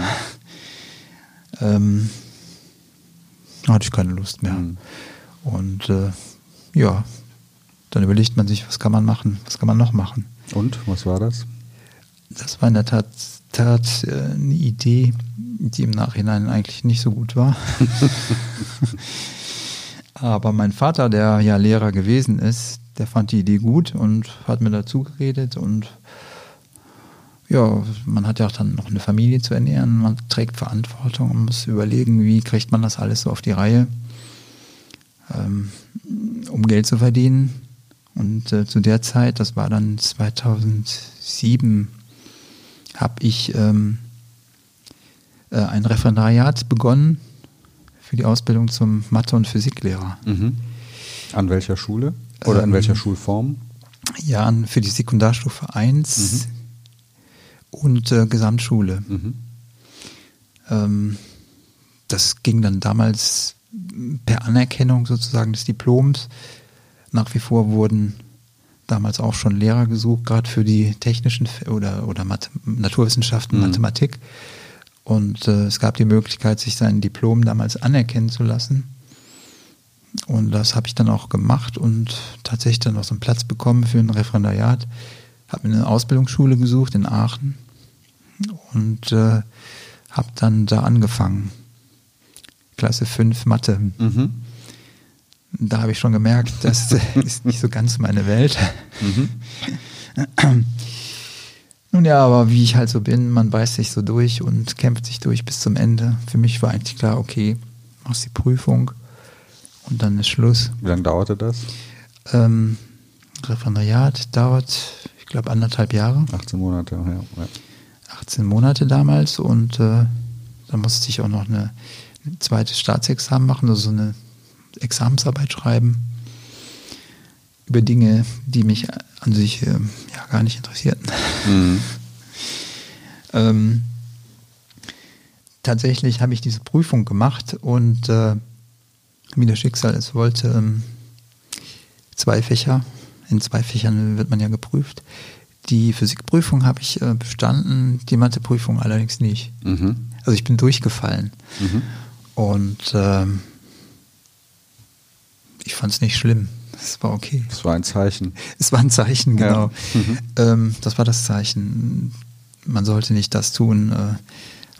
ähm, hatte ich keine Lust mehr. Mhm. Und äh, ja, dann überlegt man sich, was kann man machen, was kann man noch machen.
Und was war das?
Das war in der Tat, Tat äh, eine Idee, die im Nachhinein eigentlich nicht so gut war. [LAUGHS] [LAUGHS] Aber mein Vater, der ja Lehrer gewesen ist, der fand die Idee gut und hat mir dazu geredet und ja, man hat ja auch dann noch eine Familie zu ernähren, man trägt Verantwortung und muss überlegen, wie kriegt man das alles so auf die Reihe, ähm, um Geld zu verdienen. Und äh, zu der Zeit, das war dann 2007, habe ich ähm, äh, ein Referendariat begonnen für die Ausbildung zum Mathe- und Physiklehrer. Mhm.
An welcher Schule oder ähm, in welcher Schulform?
Ja, für die Sekundarstufe 1 mhm. und äh, Gesamtschule. Mhm. Ähm, das ging dann damals per Anerkennung sozusagen des Diploms nach wie vor wurden damals auch schon Lehrer gesucht, gerade für die technischen oder, oder Math Naturwissenschaften, mhm. Mathematik. Und äh, es gab die Möglichkeit, sich sein Diplom damals anerkennen zu lassen. Und das habe ich dann auch gemacht und tatsächlich dann noch so einen Platz bekommen für ein Referendariat. Habe mir eine Ausbildungsschule gesucht in Aachen und äh, habe dann da angefangen. Klasse 5 Mathe. Mhm da habe ich schon gemerkt, das [LAUGHS] ist nicht so ganz meine Welt. Mhm. [CLEARS THROAT] Nun ja, aber wie ich halt so bin, man beißt sich so durch und kämpft sich durch bis zum Ende. Für mich war eigentlich klar, okay, machst die Prüfung und dann ist Schluss.
Wie lange dauerte das?
Ähm, Referendariat dauert, ich glaube, anderthalb Jahre.
18 Monate, ja. ja.
18 Monate damals und äh, dann musste ich auch noch eine, eine zweite Staatsexamen machen, also so eine Examensarbeit schreiben über Dinge, die mich an sich äh, ja gar nicht interessierten. Mhm. [LAUGHS] ähm, tatsächlich habe ich diese Prüfung gemacht und äh, wie das Schicksal es wollte, ähm, zwei Fächer, in zwei Fächern wird man ja geprüft. Die Physikprüfung habe ich äh, bestanden, die Matheprüfung allerdings nicht. Mhm. Also ich bin durchgefallen. Mhm. Und ähm, ich fand es nicht schlimm. Es war okay.
Es war ein Zeichen.
Es war ein Zeichen, genau. Ja. Mhm. Ähm, das war das Zeichen. Man sollte nicht das tun, äh,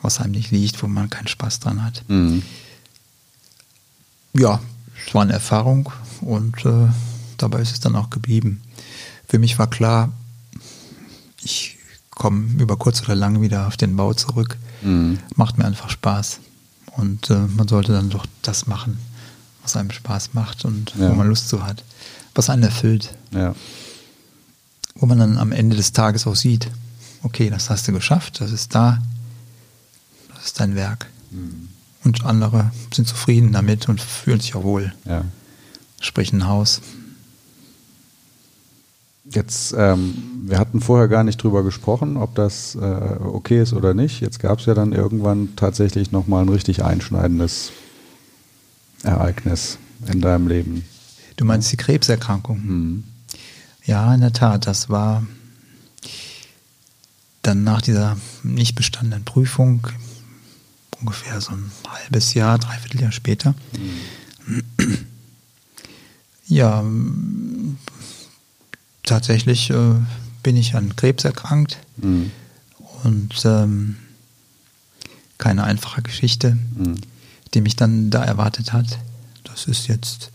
was einem nicht liegt, wo man keinen Spaß dran hat. Ja, es war eine Erfahrung und äh, dabei ist es dann auch geblieben. Für mich war klar, ich komme über kurz oder lang wieder auf den Bau zurück. Mhm. Macht mir einfach Spaß. Und äh, man sollte dann doch das machen, was einem Spaß macht und ja. wo man Lust zu hat, was einen erfüllt.
Ja.
Wo man dann am Ende des Tages auch sieht, okay, das hast du geschafft, das ist da, das ist dein Werk. Mhm. Und andere sind zufrieden damit und fühlen sich auch wohl.
Ja.
Sprich ein Haus.
Jetzt, ähm, wir hatten vorher gar nicht drüber gesprochen, ob das äh, okay ist oder nicht. Jetzt gab es ja dann irgendwann tatsächlich nochmal ein richtig einschneidendes Ereignis in deinem Leben?
Du meinst die Krebserkrankung? Mhm. Ja, in der Tat. Das war dann nach dieser nicht bestandenen Prüfung ungefähr so ein halbes Jahr, dreiviertel Jahr später. Mhm. Ja, tatsächlich äh, bin ich an Krebs erkrankt mhm. und ähm, keine einfache Geschichte. Mhm die mich dann da erwartet hat. Das ist jetzt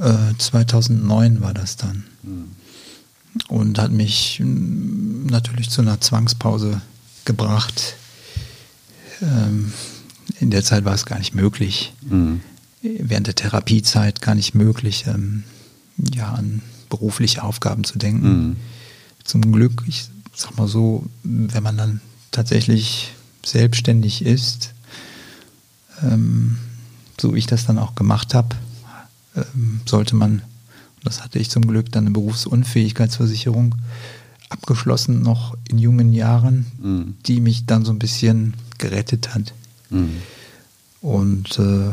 äh, 2009 war das dann. Und hat mich natürlich zu einer Zwangspause gebracht. Ähm, in der Zeit war es gar nicht möglich. Mhm. Während der Therapiezeit gar nicht möglich, ähm, ja, an berufliche Aufgaben zu denken. Mhm. Zum Glück, ich sag mal so, wenn man dann tatsächlich selbstständig ist, ähm, so wie ich das dann auch gemacht habe, ähm, sollte man, das hatte ich zum Glück, dann eine Berufsunfähigkeitsversicherung abgeschlossen, noch in jungen Jahren, mhm. die mich dann so ein bisschen gerettet hat. Mhm. Und äh,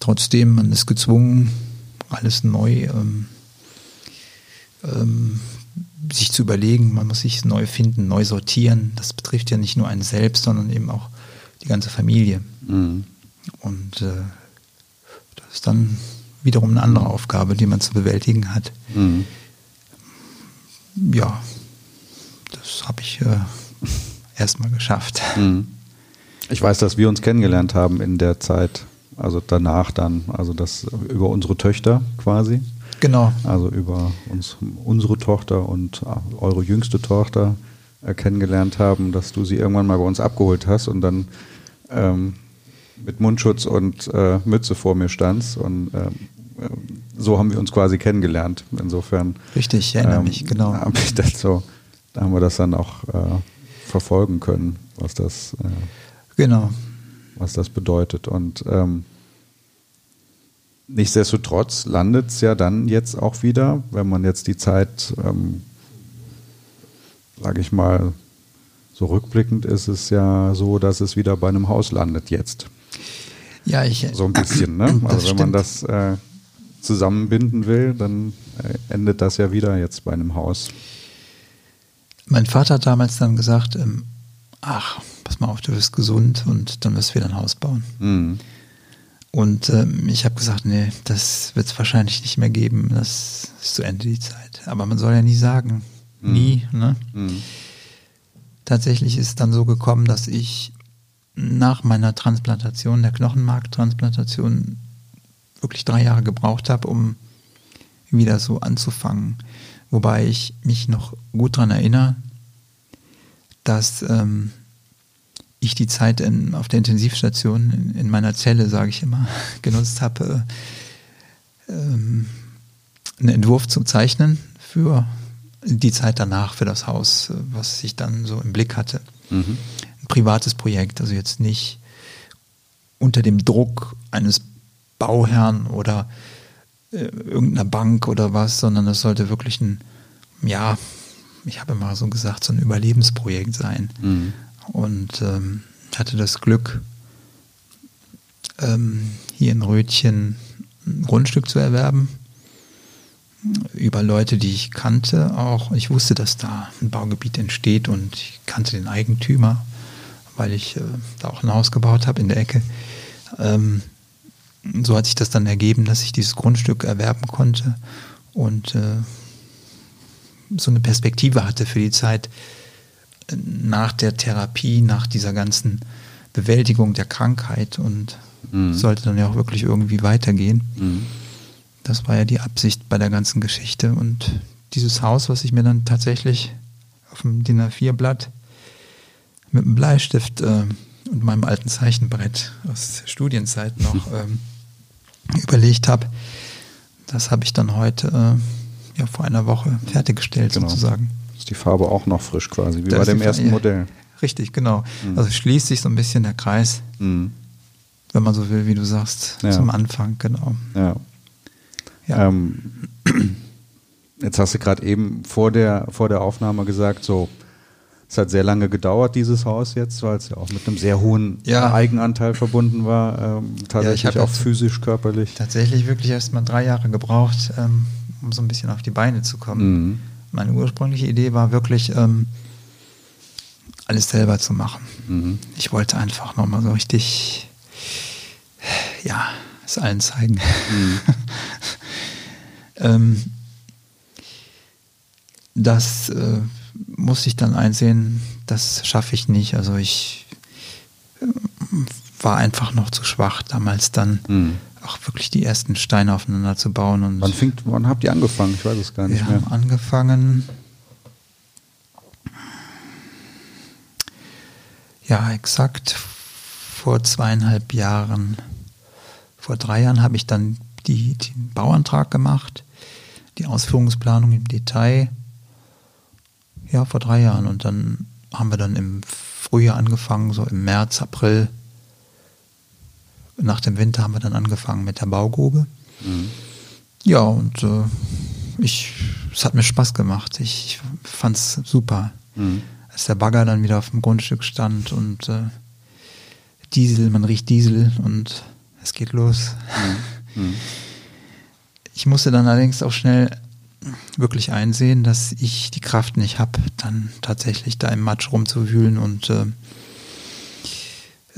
trotzdem, man ist gezwungen, alles neu ähm, ähm, sich zu überlegen, man muss sich neu finden, neu sortieren. Das betrifft ja nicht nur einen selbst, sondern eben auch die ganze Familie. Mhm. Und äh, das ist dann wiederum eine andere Aufgabe, die man zu bewältigen hat. Mhm. Ja, das habe ich äh, erstmal geschafft. Mhm.
Ich weiß, dass wir uns kennengelernt haben in der Zeit, also danach dann, also das über unsere Töchter quasi.
Genau.
Also über uns, unsere Tochter und eure jüngste Tochter äh, kennengelernt haben, dass du sie irgendwann mal bei uns abgeholt hast und dann ähm, mit Mundschutz und äh, Mütze vor mir standst. Und ähm, äh, so haben wir uns quasi kennengelernt. Insofern.
Richtig, ich erinnere ähm, mich, genau.
Hab ich das so, da haben wir das dann auch äh, verfolgen können, was das, äh,
genau.
was das bedeutet. Und ähm, nichtsdestotrotz landet es ja dann jetzt auch wieder, wenn man jetzt die Zeit, ähm, sage ich mal, so rückblickend ist es ja so, dass es wieder bei einem Haus landet jetzt.
Ja, ich.
So ein bisschen, ne? [CLEARS THROAT] Also wenn man das äh, zusammenbinden will, dann äh, endet das ja wieder jetzt bei einem Haus.
Mein Vater hat damals dann gesagt, ähm, ach, pass mal auf, du bist gesund und dann wirst du wieder ein Haus bauen. Mhm. Und ähm, ich habe gesagt, nee, das wird es wahrscheinlich nicht mehr geben. Das ist zu Ende die Zeit. Aber man soll ja nie sagen. Mhm. Nie. Ne? Mhm. Tatsächlich ist es dann so gekommen, dass ich nach meiner Transplantation, der Knochenmarktransplantation, wirklich drei Jahre gebraucht habe, um wieder so anzufangen. Wobei ich mich noch gut daran erinnere, dass ähm, ich die Zeit in, auf der Intensivstation in, in meiner Zelle, sage ich immer, [LAUGHS] genutzt habe, äh, ähm, einen Entwurf zu zeichnen für die Zeit danach, für das Haus, was ich dann so im Blick hatte. Mhm ein privates Projekt, also jetzt nicht unter dem Druck eines Bauherrn oder irgendeiner Bank oder was, sondern es sollte wirklich ein, ja, ich habe immer so gesagt, so ein Überlebensprojekt sein. Mhm. Und ähm, hatte das Glück, ähm, hier in Rötchen ein Grundstück zu erwerben. Über Leute, die ich kannte auch. Ich wusste, dass da ein Baugebiet entsteht und ich kannte den Eigentümer weil ich äh, da auch ein Haus gebaut habe in der Ecke. Ähm, so hat sich das dann ergeben, dass ich dieses Grundstück erwerben konnte und äh, so eine Perspektive hatte für die Zeit äh, nach der Therapie, nach dieser ganzen Bewältigung der Krankheit und mhm. sollte dann ja auch wirklich irgendwie weitergehen. Mhm. Das war ja die Absicht bei der ganzen Geschichte und dieses Haus, was ich mir dann tatsächlich auf dem DIN A4-Blatt mit einem Bleistift äh, und meinem alten Zeichenbrett aus Studienzeit noch [LAUGHS] ähm, überlegt habe. Das habe ich dann heute, äh, ja, vor einer Woche fertiggestellt genau. sozusagen.
Ist die Farbe auch noch frisch quasi, wie das bei dem ersten Modell.
Richtig, genau. Mhm. Also schließt sich so ein bisschen der Kreis, mhm. wenn man so will, wie du sagst, ja. zum Anfang, genau.
Ja. ja. Ähm, [CLEARS THROAT] jetzt hast du gerade eben vor der, vor der Aufnahme gesagt, so es hat sehr lange gedauert, dieses Haus jetzt, weil es ja auch mit einem sehr hohen ja. Eigenanteil verbunden war, ähm, tatsächlich ja, auch physisch, körperlich.
Tatsächlich wirklich erst mal drei Jahre gebraucht, ähm, um so ein bisschen auf die Beine zu kommen. Mhm. Meine ursprüngliche Idee war wirklich, ähm, alles selber zu machen. Mhm. Ich wollte einfach nochmal so richtig, ja, es allen zeigen. Mhm. [LAUGHS] ähm, das äh, musste ich dann einsehen, das schaffe ich nicht. Also ich war einfach noch zu schwach, damals dann
Mhm.
auch wirklich die ersten Steine aufeinander zu bauen. Und
Wann, fängt, wann habt ihr angefangen? Ich weiß es gar nicht
wir
mehr.
haben angefangen, ja, exakt vor zweieinhalb Jahren, vor drei Jahren habe ich dann die, den Bauantrag gemacht, die Ausführungsplanung im Detail. Ja, vor drei Jahren. Und dann haben wir dann im Frühjahr angefangen, so im März, April. Nach dem Winter haben wir dann angefangen mit der Baugrube.
Mhm.
Ja, und äh, ich, es hat mir Spaß gemacht. Ich fand es super.
Mhm.
Als der Bagger dann wieder auf dem Grundstück stand und äh, Diesel, man riecht Diesel und es geht los.
Mhm.
Ich musste dann allerdings auch schnell wirklich einsehen, dass ich die Kraft nicht habe, dann tatsächlich da im Matsch rumzuwühlen und äh,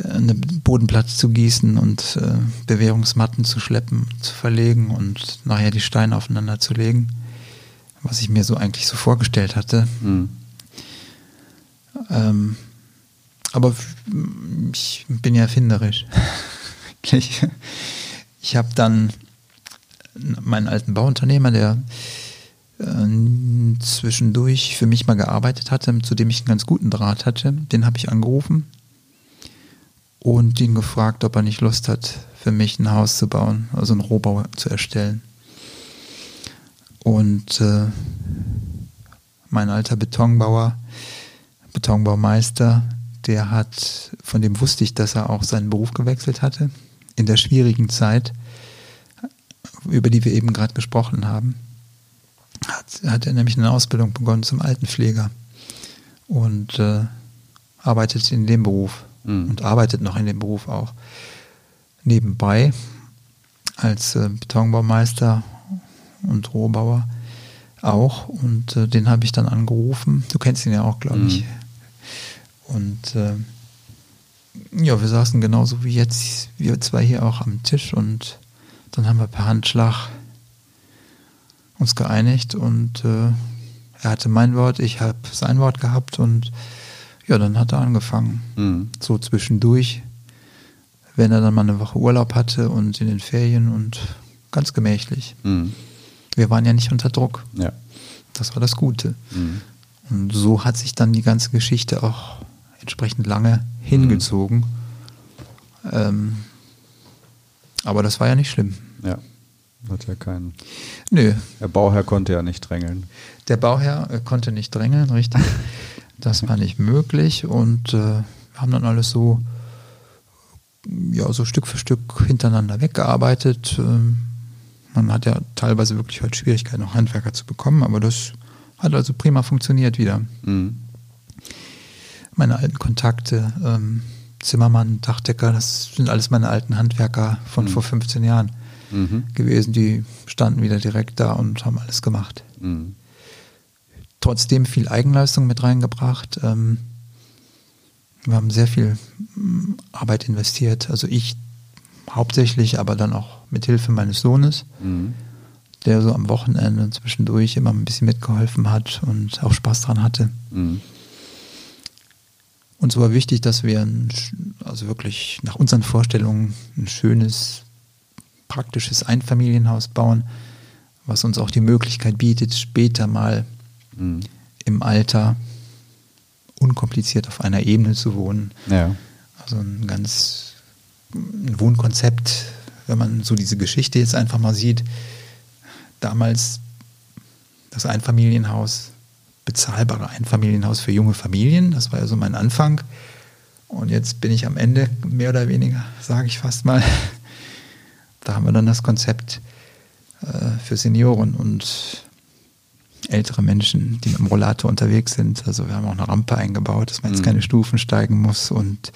eine Bodenplatte zu gießen und äh, Bewährungsmatten zu schleppen, zu verlegen und nachher die Steine aufeinander zu legen, was ich mir so eigentlich so vorgestellt hatte.
Mhm.
Ähm, aber ich bin ja erfinderisch. [LAUGHS] ich ich habe dann meinen alten Bauunternehmer, der äh, zwischendurch für mich mal gearbeitet hatte, zu dem ich einen ganz guten Draht hatte, den habe ich angerufen und ihn gefragt, ob er nicht Lust hat, für mich ein Haus zu bauen, also einen Rohbau zu erstellen. Und äh, mein alter Betonbauer, Betonbaumeister, der hat, von dem wusste ich, dass er auch seinen Beruf gewechselt hatte, in der schwierigen Zeit, über die wir eben gerade gesprochen haben, hat, hat er nämlich eine Ausbildung begonnen zum Altenpfleger und äh, arbeitet in dem Beruf
Mhm.
und arbeitet noch in dem Beruf auch nebenbei als äh, Betonbaumeister und Rohbauer auch und äh, den habe ich dann angerufen. Du kennst ihn ja auch, glaube
Mhm.
ich. Und äh, ja, wir saßen genauso wie jetzt, wir zwei hier auch am Tisch und dann haben wir per Handschlag uns geeinigt und äh, er hatte mein Wort, ich habe sein Wort gehabt und ja, dann hat er angefangen.
Mhm.
So zwischendurch, wenn er dann mal eine Woche Urlaub hatte und in den Ferien und ganz gemächlich.
Mhm.
Wir waren ja nicht unter Druck.
Ja.
Das war das Gute.
Mhm.
Und so hat sich dann die ganze Geschichte auch entsprechend lange hingezogen. Ähm, aber das war ja nicht schlimm.
Ja. Hat ja keinen.
Nö,
Der Bauherr konnte ja nicht drängeln.
der Bauherr äh, konnte nicht drängeln, richtig. Das war nicht möglich und äh, wir haben dann alles so, ja, so Stück für Stück hintereinander weggearbeitet. Ähm, man hat ja teilweise wirklich halt Schwierigkeiten, auch Handwerker zu bekommen, aber das hat also prima funktioniert wieder.
Mhm.
Meine alten Kontakte, ähm, Zimmermann, Dachdecker, das sind alles meine alten Handwerker von
Mhm.
vor 15 Jahren
Mhm.
gewesen. Die standen wieder direkt da und haben alles gemacht.
Mhm.
trotzdem viel Eigenleistung mit reingebracht. Ähm, wir haben sehr viel mm, Arbeit investiert. Also ich hauptsächlich, aber dann auch mit Hilfe meines Sohnes,
Mhm.
der so am Wochenende zwischendurch immer ein bisschen mitgeholfen hat und auch Spaß dran hatte.
Mhm.
Uns war wichtig, dass wir ein, also wirklich nach unseren Vorstellungen ein schönes, praktisches Einfamilienhaus bauen, was uns auch die Möglichkeit bietet, später mal
Mhm.
im Alter unkompliziert auf einer Ebene zu wohnen.
Ja.
Also ein ganz ein Wohnkonzept, wenn man so diese Geschichte jetzt einfach mal sieht. Damals das Einfamilienhaus, bezahlbare Einfamilienhaus für junge Familien, das war ja so mein Anfang. Und jetzt bin ich am Ende, mehr oder weniger, sage ich fast mal. Da haben wir dann das Konzept äh, für Senioren und ältere Menschen, die mit dem Rollator unterwegs sind. Also wir haben auch eine Rampe eingebaut, dass man jetzt
Mhm.
keine Stufen steigen muss und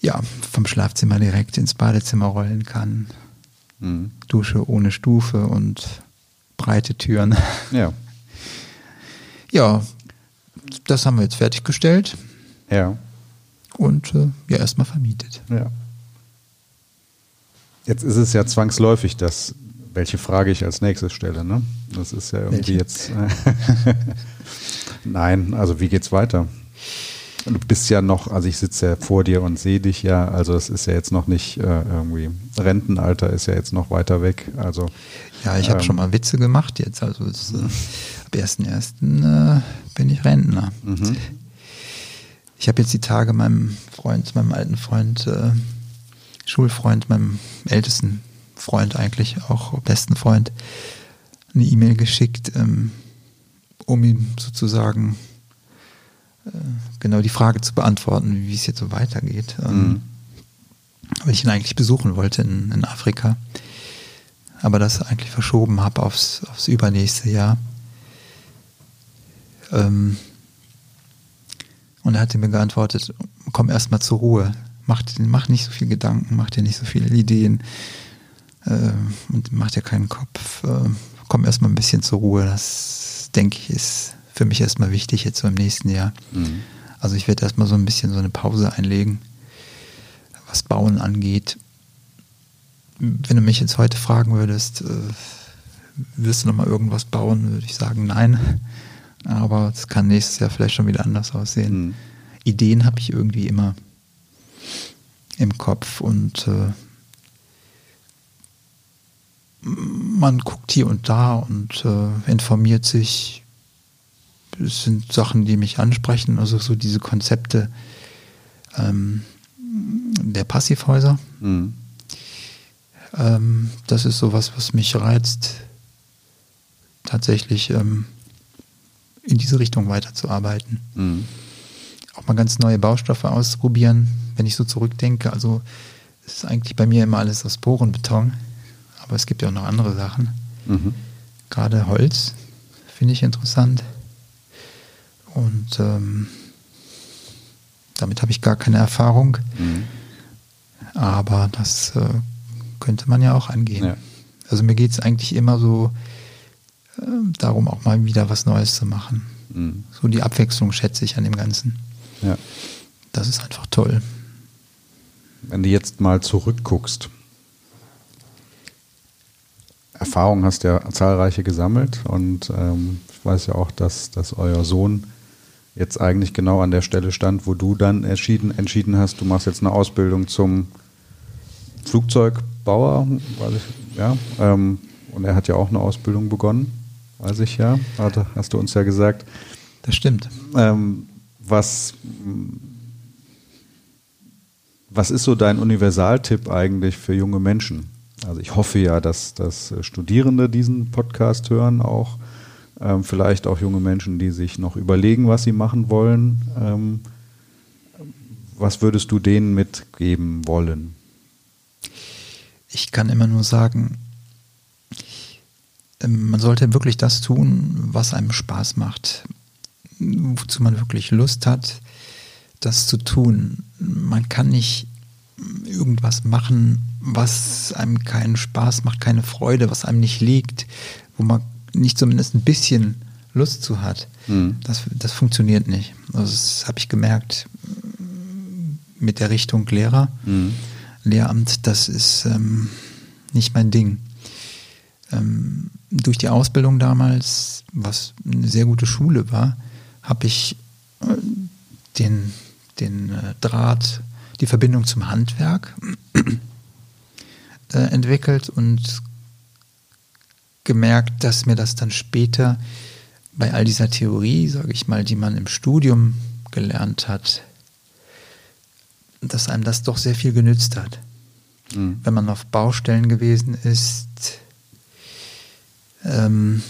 ja, vom Schlafzimmer direkt ins Badezimmer rollen kann.
Mhm.
Dusche ohne Stufe und breite Türen.
Ja. [LAUGHS]
Ja, das haben wir jetzt fertiggestellt
Ja.
und äh, ja, erstmal vermietet.
Ja. Jetzt ist es ja zwangsläufig, dass welche Frage ich als nächstes stelle, ne? Das ist ja irgendwie
Welche?
jetzt. [LAUGHS] Nein, also wie geht's weiter? Du bist ja noch, also ich sitze ja vor dir und sehe dich ja, also es ist ja jetzt noch nicht äh, irgendwie, Rentenalter ist ja jetzt noch weiter weg. Also
Ja, ich habe
ähm,
schon mal Witze gemacht jetzt. Also es, äh, ab 1.1. Äh, bin ich Rentner.
Mhm.
Ich habe jetzt die Tage meinem Freund, meinem alten Freund, äh, Schulfreund, meinem ältesten Freund eigentlich, auch besten Freund, eine E-Mail geschickt, ähm, um ihm sozusagen äh, genau die Frage zu beantworten, wie es jetzt so weitergeht. Ähm,
Mhm.
Weil ich ihn eigentlich besuchen wollte in, in Afrika, aber das eigentlich verschoben habe aufs, aufs übernächste Jahr. Ähm, und er hatte mir geantwortet, komm erstmal zur Ruhe, mach, mach nicht so viel Gedanken, mach dir nicht so viele Ideen äh, und mach dir keinen Kopf. Äh, komm erstmal ein bisschen zur Ruhe, das denke ich ist für mich erstmal wichtig jetzt so im nächsten Jahr.
Mhm.
Also ich werde erstmal so ein bisschen so eine Pause einlegen, was Bauen angeht. Wenn du mich jetzt heute fragen würdest, äh, wirst du noch mal irgendwas bauen, würde ich sagen, nein. Aber es kann nächstes Jahr vielleicht schon wieder anders aussehen.
Mhm.
Ideen habe ich irgendwie immer im Kopf und äh, man guckt hier und da und äh, informiert sich. Es sind Sachen, die mich ansprechen, also so diese Konzepte ähm, der Passivhäuser.
Mhm.
Ähm, das ist sowas, was mich reizt, tatsächlich ähm, in diese Richtung weiterzuarbeiten.
Mhm.
Auch mal ganz neue Baustoffe ausprobieren, wenn ich so zurückdenke. Also es ist eigentlich bei mir immer alles aus Porenbeton, aber es gibt ja auch noch andere Sachen.
Mhm.
Gerade Holz finde ich interessant. Und ähm, damit habe ich gar keine Erfahrung,
Mhm.
aber das äh, könnte man ja auch angehen.
Ja.
Also mir geht es eigentlich immer so äh, darum, auch mal wieder was Neues zu machen.
Mhm.
So die Abwechslung schätze ich an dem Ganzen.
Ja.
Das ist einfach toll.
Wenn du jetzt mal zurückguckst, Erfahrung hast ja zahlreiche gesammelt und ähm, ich weiß ja auch, dass, dass euer Sohn jetzt eigentlich genau an der Stelle stand, wo du dann entschieden, entschieden hast, du machst jetzt eine Ausbildung zum Flugzeugbauer, weiß ich, ja, ähm, und er hat ja auch eine Ausbildung begonnen, weiß ich ja, hast du uns ja gesagt.
Das stimmt.
Ähm, was, was ist so dein Universaltipp eigentlich für junge Menschen? Also ich hoffe ja, dass, dass Studierende diesen Podcast hören, auch ähm, vielleicht auch junge Menschen, die sich noch überlegen, was sie machen wollen. Ähm, was würdest du denen mitgeben wollen?
Ich kann immer nur sagen, ähm, man sollte wirklich das tun, was einem Spaß macht, wozu man wirklich Lust hat, das zu tun. Man kann nicht irgendwas machen, was einem keinen Spaß macht, keine Freude, was einem nicht liegt, wo man nicht zumindest ein bisschen Lust zu hat.
Mhm.
Das, das funktioniert nicht. Also das habe ich gemerkt mit der Richtung Lehrer.
Mhm.
Lehramt, das ist ähm, nicht mein Ding. Ähm, durch die Ausbildung damals, was eine sehr gute Schule war, habe ich äh, den, den äh, Draht, die Verbindung zum Handwerk äh, entwickelt und gemerkt, dass mir das dann später bei all dieser Theorie, sage ich mal, die man im Studium gelernt hat, dass einem das doch sehr viel genützt hat.
Mhm.
Wenn man auf Baustellen gewesen ist, ähm,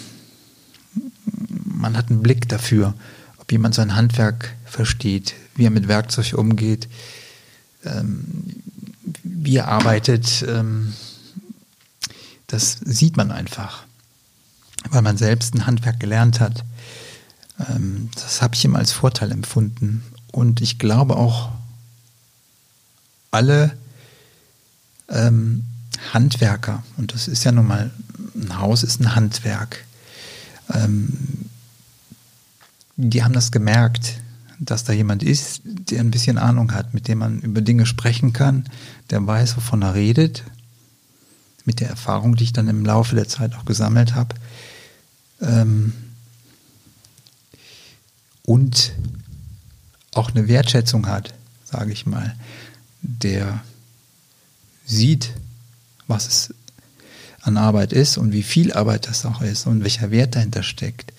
man hat einen Blick dafür, ob jemand sein Handwerk versteht, wie er mit Werkzeug umgeht, ähm, wie er arbeitet. Ähm, das sieht man einfach, weil man selbst ein Handwerk gelernt hat. Ähm, das habe ich immer als Vorteil empfunden. Und ich glaube auch, alle ähm, Handwerker, und das ist ja nun mal, ein Haus ist ein Handwerk, ähm, die haben das gemerkt, dass da jemand ist, der ein bisschen Ahnung hat, mit dem man über Dinge sprechen kann, der weiß, wovon er redet, mit der Erfahrung, die ich dann im Laufe der Zeit auch gesammelt habe. Ähm, und auch eine Wertschätzung hat, sage ich mal, der sieht, was es an Arbeit ist und wie viel Arbeit das auch ist und welcher Wert dahinter steckt.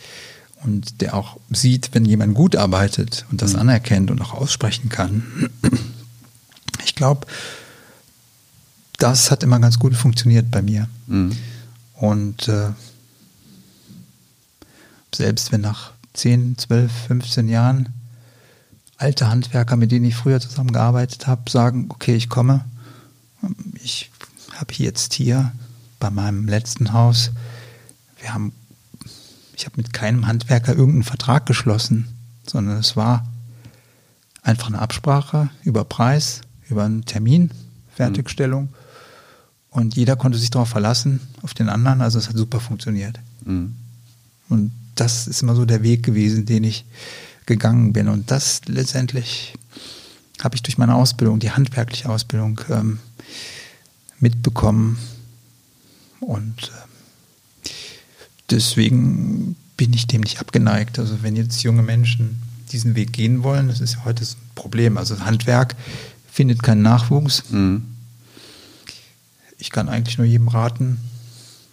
Und der auch sieht, wenn jemand gut arbeitet und das mhm. anerkennt und auch aussprechen kann. Ich glaube, das hat immer ganz gut funktioniert bei mir. Mhm. Und äh, selbst wenn nach 10, 12, 15 Jahren alte Handwerker, mit denen ich früher zusammengearbeitet habe, sagen, okay, ich komme, ich habe jetzt hier bei meinem letzten Haus, wir haben, ich habe mit keinem Handwerker irgendeinen Vertrag geschlossen, sondern es war einfach eine Absprache über Preis, über einen Termin, Fertigstellung. Mhm. Und jeder konnte sich darauf verlassen, auf den anderen. Also es hat super funktioniert. Mhm. Und das ist immer so der Weg gewesen, den ich gegangen bin. Und das letztendlich habe ich durch meine Ausbildung, die handwerkliche Ausbildung, ähm, mitbekommen. Und äh, deswegen bin ich dem nicht abgeneigt. Also wenn jetzt junge Menschen diesen Weg gehen wollen, das ist ja heute ein Problem. Also Handwerk findet keinen Nachwuchs. Mhm. Ich kann eigentlich nur jedem raten,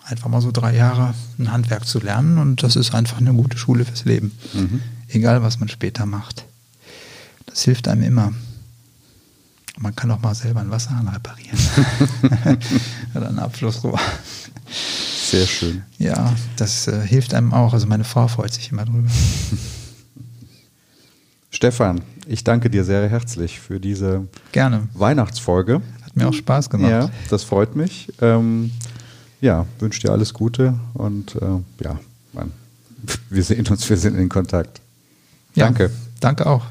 einfach mal so drei Jahre ein Handwerk zu lernen und das ist einfach eine gute Schule fürs Leben. Mhm. Egal, was man später macht. Das hilft einem immer. Man kann auch mal selber [LAUGHS] [LAUGHS] einen Wasserhahn reparieren. Oder ein Abflussrohr.
Sehr schön.
Ja, das äh, hilft einem auch. Also meine Frau freut sich immer drüber. [LAUGHS]
Stefan, ich danke dir sehr herzlich für diese
Gerne.
Weihnachtsfolge.
Hat mir auch Spaß gemacht.
Ja, das freut mich. Ähm, ja, wünsche dir alles Gute und äh, ja, [LAUGHS] wir sehen uns, wir sind in Kontakt.
Danke. Ja, danke auch.